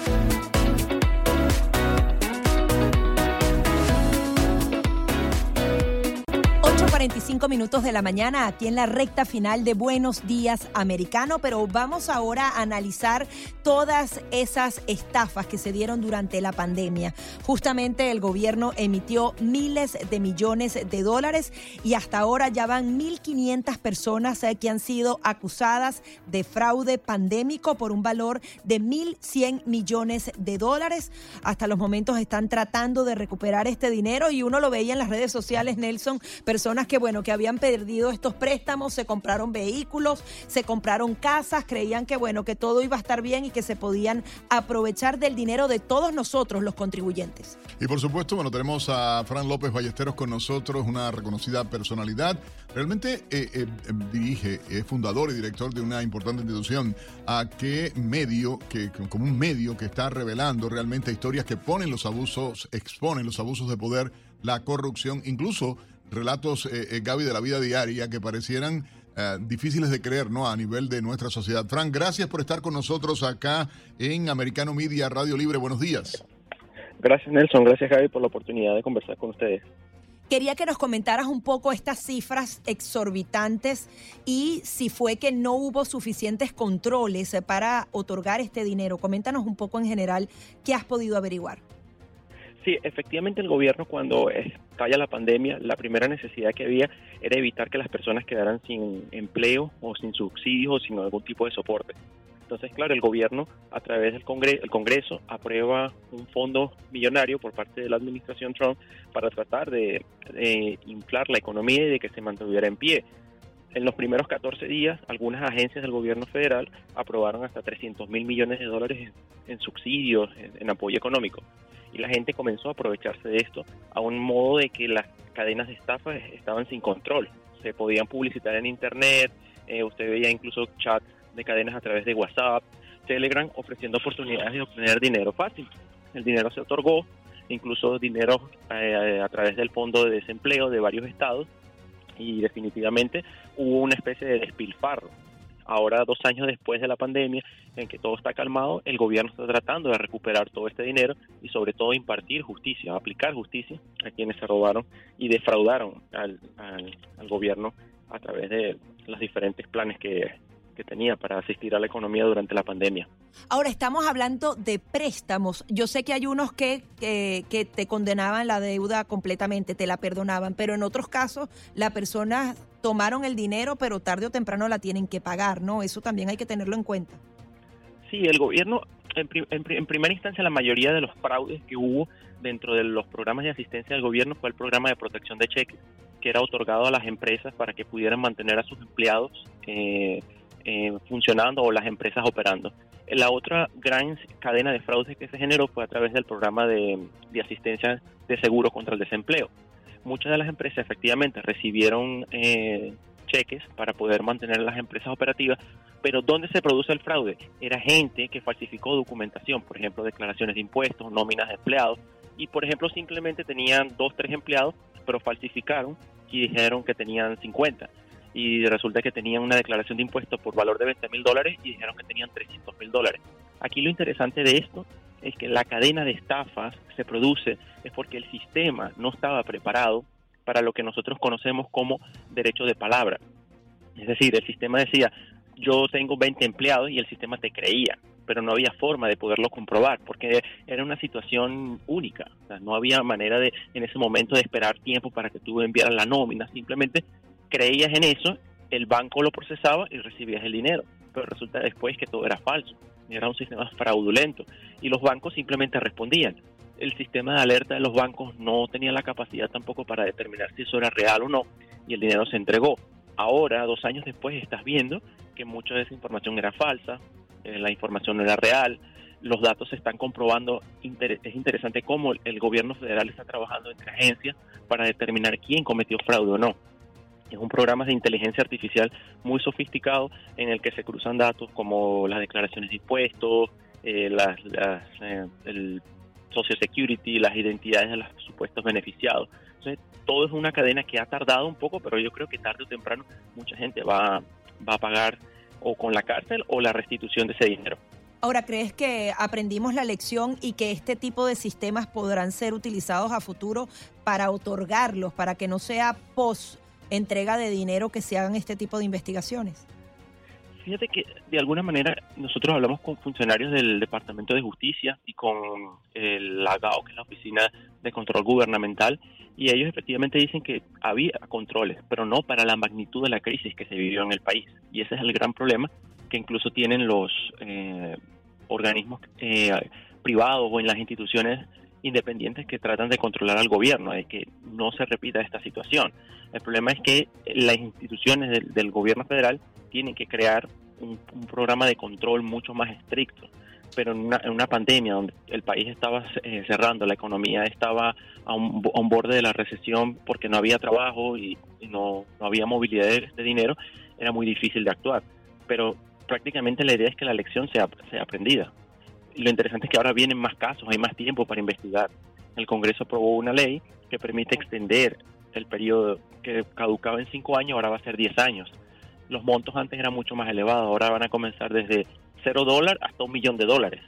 45 minutos de la mañana aquí en la recta final de Buenos Días Americano, pero vamos ahora a analizar todas esas estafas que se dieron durante la pandemia. Justamente el gobierno emitió miles de millones de dólares y hasta ahora ya van 1.500 personas eh, que han sido acusadas de fraude pandémico por un valor de 1.100 millones de dólares. Hasta los momentos están tratando de recuperar este dinero y uno lo veía en las redes sociales, Nelson, personas que que bueno, que habían perdido estos préstamos, se compraron vehículos, se compraron casas, creían que bueno, que todo iba a estar bien y que se podían aprovechar del dinero de todos nosotros los contribuyentes. Y por supuesto, bueno, tenemos a Fran López Ballesteros con nosotros, una reconocida personalidad. Realmente eh, eh, dirige, es fundador y director de una importante institución. ¿A qué medio, que, como un medio que está revelando realmente historias que ponen los abusos, exponen los abusos de poder, la corrupción, incluso relatos, eh, eh, Gaby, de la vida diaria que parecieran eh, difíciles de creer, ¿no? A nivel de nuestra sociedad. Frank, gracias por estar con nosotros acá en Americano Media Radio Libre. Buenos días. Gracias, Nelson. Gracias, Gaby, por la oportunidad de conversar con ustedes. Quería que nos comentaras un poco estas cifras exorbitantes y si fue que no hubo suficientes controles para otorgar este dinero. Coméntanos un poco en general qué has podido averiguar. Sí, efectivamente el gobierno cuando estalla la pandemia, la primera necesidad que había era evitar que las personas quedaran sin empleo o sin subsidios o sin algún tipo de soporte. Entonces, claro, el gobierno a través del Congreso, el Congreso aprueba un fondo millonario por parte de la administración Trump para tratar de, inflar la economía y de que se mantuviera en pie. En los primeros 14 días, algunas agencias del gobierno federal aprobaron hasta 300 mil millones de dólares en, subsidios, en apoyo económico. Y la gente comenzó a aprovecharse de esto a un modo de que las cadenas de estafa estaban sin control. Se podían publicitar en Internet, eh, usted veía incluso chats de cadenas a través de WhatsApp, Telegram, ofreciendo oportunidades de obtener dinero fácil. El dinero se otorgó, incluso dinero eh, a través del Fondo de Desempleo de varios estados, y definitivamente hubo una especie de despilfarro. Ahora, dos años después de la pandemia, en que todo está calmado, el gobierno está tratando de recuperar todo este dinero y sobre todo impartir justicia, aplicar justicia a quienes se robaron y defraudaron al, al, gobierno a través de los diferentes planes que, que tenía para asistir a la economía durante la pandemia. Ahora estamos hablando de préstamos. Yo sé que hay unos que, que, que, te condenaban la deuda completamente, te la perdonaban, pero en otros casos la persona tomaron el dinero, pero tarde o temprano la tienen que pagar, ¿no? Eso también hay que tenerlo en cuenta. Sí, el gobierno, en, primera instancia, la mayoría de los fraudes que hubo dentro de los programas de asistencia del gobierno fue el programa de protección de cheques, que era otorgado a las empresas para que pudieran mantener a sus empleados. Eh, eh, funcionando o las empresas operando. La otra gran cadena de fraudes que se generó fue a través del programa de, asistencia de seguro contra el desempleo. Muchas de las empresas efectivamente recibieron eh, cheques para poder mantener las empresas operativas, pero ¿dónde se produce el fraude? Era gente que falsificó documentación, por ejemplo, declaraciones de impuestos, nóminas de empleados, y por ejemplo simplemente tenían dos, tres empleados, pero falsificaron y dijeron que tenían 50 y resulta que tenían una declaración de impuestos por valor de 20 mil dólares y dijeron que tenían 300 mil dólares. Aquí lo interesante de esto es que la cadena de estafas se produce es porque el sistema no estaba preparado para lo que nosotros conocemos como derecho de palabra. Es decir, el sistema decía, yo tengo 20 empleados y el sistema te creía, pero no había forma de poderlo comprobar porque era una situación única. O sea, no había manera de en ese momento de esperar tiempo para que tú enviaras la nómina, simplemente creías en eso, el banco lo procesaba y recibías el dinero. Pero resulta después que todo era falso, era un sistema fraudulento y los bancos simplemente respondían. El sistema de alerta de los bancos no tenía la capacidad tampoco para determinar si eso era real o no y el dinero se entregó. Ahora, dos años después, estás viendo que mucha de esa información era falsa, eh, la información no era real, los datos se están comprobando. Es interesante cómo el gobierno federal está trabajando entre agencias para determinar quién cometió fraude o no es un programa de inteligencia artificial muy sofisticado en el que se cruzan datos como las declaraciones de impuestos, eh, las, eh, el Social Security, las identidades de los supuestos beneficiados. Entonces, todo es una cadena que ha tardado un poco, pero yo creo que tarde o temprano mucha gente va, va a pagar o con la cárcel o la restitución de ese dinero. Ahora, ¿crees que aprendimos la lección y que este tipo de sistemas podrán ser utilizados a futuro para otorgarlos, para que no sea post entrega de dinero que se hagan este tipo de investigaciones? Fíjate que de alguna manera nosotros hablamos con funcionarios del Departamento de Justicia y con el AGAO, que es la Oficina de Control Gubernamental, y ellos efectivamente dicen que había controles, pero no para la magnitud de la crisis que se vivió en el país. Y ese es el gran problema que incluso tienen los eh, organismos eh, privados o en las instituciones independientes que tratan de controlar al gobierno, de que no se repita esta situación. El problema es que las instituciones del, gobierno federal tienen que crear un, programa de control mucho más estricto. Pero en una, en una pandemia donde el país estaba eh, cerrando, la economía estaba a un, borde de la recesión porque no había trabajo y, no, había movilidad de, de, dinero, era muy difícil de actuar. Pero prácticamente la idea es que la lección sea, sea aprendida lo interesante es que ahora vienen más casos, hay más tiempo para investigar. El Congreso aprobó una ley que permite extender el periodo que caducaba en cinco años, ahora va a ser 10 años. Los montos antes eran mucho más elevados, ahora van a comenzar desde cero dólares hasta un millón de dólares.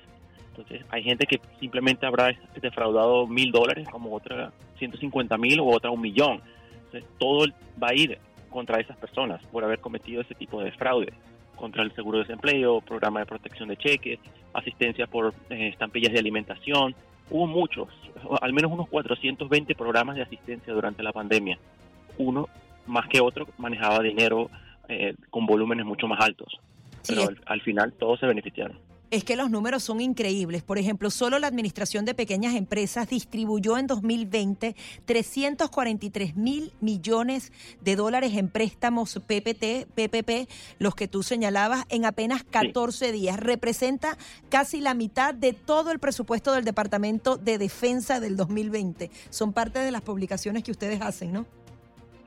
Entonces, hay gente que simplemente habrá defraudado mil dólares, como otra 150 mil o otra un millón. Entonces, todo va a ir contra esas personas por haber cometido ese tipo de fraude contra el seguro de desempleo, programa de protección de cheques, asistencia por eh, estampillas de alimentación. Hubo muchos, al menos unos 420 programas de asistencia durante la pandemia. Uno más que otro manejaba dinero eh, con volúmenes mucho más altos. pero al final todos se beneficiaron es que los números son increíbles. Por ejemplo, solo la Administración de Pequeñas Empresas distribuyó en 2020 343 mil millones de dólares en préstamos PPT, PPP, los que tú señalabas, en apenas 14 días. Representa casi la mitad de todo el presupuesto del Departamento de Defensa del 2020. Son parte de las publicaciones que ustedes hacen, ¿no?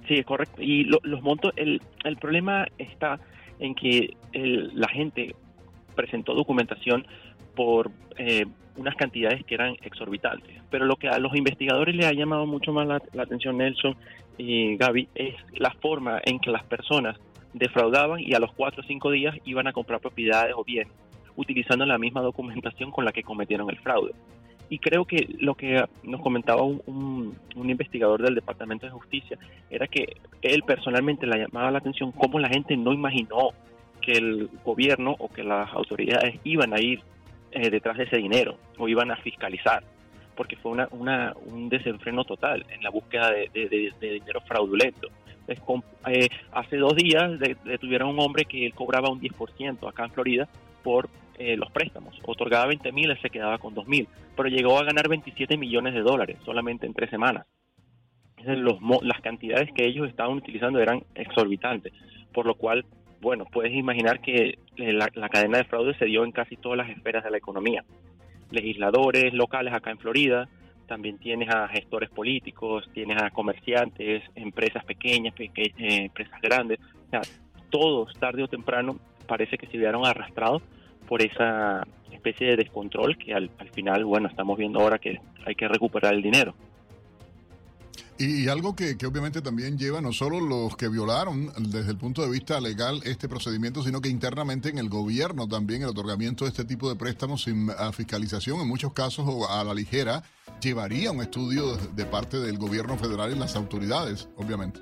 Sí, es correcto. Y los montos, el, el problema está en que la gente presentó documentación por eh, unas cantidades que eran exorbitantes. Pero lo que a los investigadores les ha llamado mucho más la, atención, Nelson y Gaby, es la forma en que las personas defraudaban y a los cuatro o cinco días iban a comprar propiedades o bienes, utilizando la misma documentación con la que cometieron el fraude. Y creo que lo que nos comentaba un, un, investigador del Departamento de Justicia era que él personalmente le llamaba la atención cómo la gente no imaginó que el gobierno o que las autoridades iban a ir eh, detrás de ese dinero o iban a fiscalizar, porque fue una, un desenfreno total en la búsqueda de, dinero fraudulento. Eh, hace dos días detuvieron a un hombre que él cobraba un 10% acá en Florida por eh, los préstamos. Otorgaba 20 mil, él se quedaba con 2 mil, pero llegó a ganar 27 millones de dólares solamente en tres semanas. Los, las cantidades que ellos estaban utilizando eran exorbitantes, por lo cual bueno, puedes imaginar que eh, la, cadena de fraude se dio en casi todas las esferas de la economía. Legisladores locales acá en Florida, también tienes a gestores políticos, tienes a comerciantes, empresas pequeñas, eh, empresas grandes. O sea, todos, tarde o temprano, parece que se vieron arrastrados por esa especie de descontrol que al final, bueno, estamos viendo ahora que hay que recuperar el dinero. Y, algo que, obviamente también lleva no solo los que violaron desde el punto de vista legal este procedimiento, sino que internamente en el gobierno también el otorgamiento de este tipo de préstamos sin fiscalización, en muchos casos o a la ligera, llevaría un estudio de parte del gobierno federal y las autoridades, obviamente.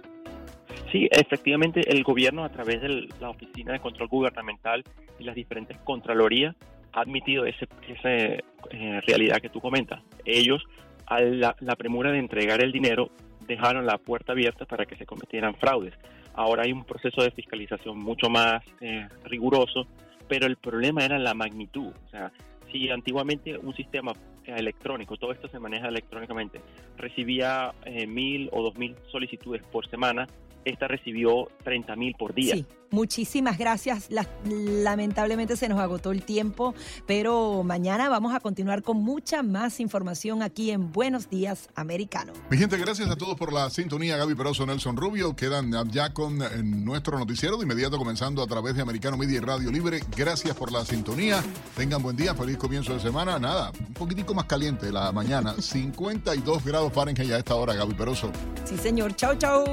Sí, efectivamente el gobierno a través de la Oficina de Control Gubernamental y las diferentes contralorías ha admitido esa ese, eh, realidad que tú comentas. Ellos, a la, la, premura de entregar el dinero, dejaron la puerta abierta para que se cometieran fraudes. Ahora hay un proceso de fiscalización mucho más eh, riguroso, pero el problema era la magnitud. O sea, si antiguamente un sistema electrónico, todo esto se maneja electrónicamente, recibía eh, mil o dos mil solicitudes por semana, esta recibió 30 mil por día. Sí, muchísimas gracias. lamentablemente se nos agotó el tiempo, pero mañana vamos a continuar con mucha más información aquí en Buenos Días Americano. Mi gente, gracias a todos por la sintonía. Gaby Peroso, Nelson Rubio, quedan ya con nuestro noticiero de inmediato comenzando a través de Americano Media y Radio Libre. Gracias por la sintonía. Tengan buen día, feliz comienzo de semana. Nada, un poquitico más caliente la mañana. 52 grados Fahrenheit a esta hora, Gaby Peroso. Sí, señor. Chau, chau.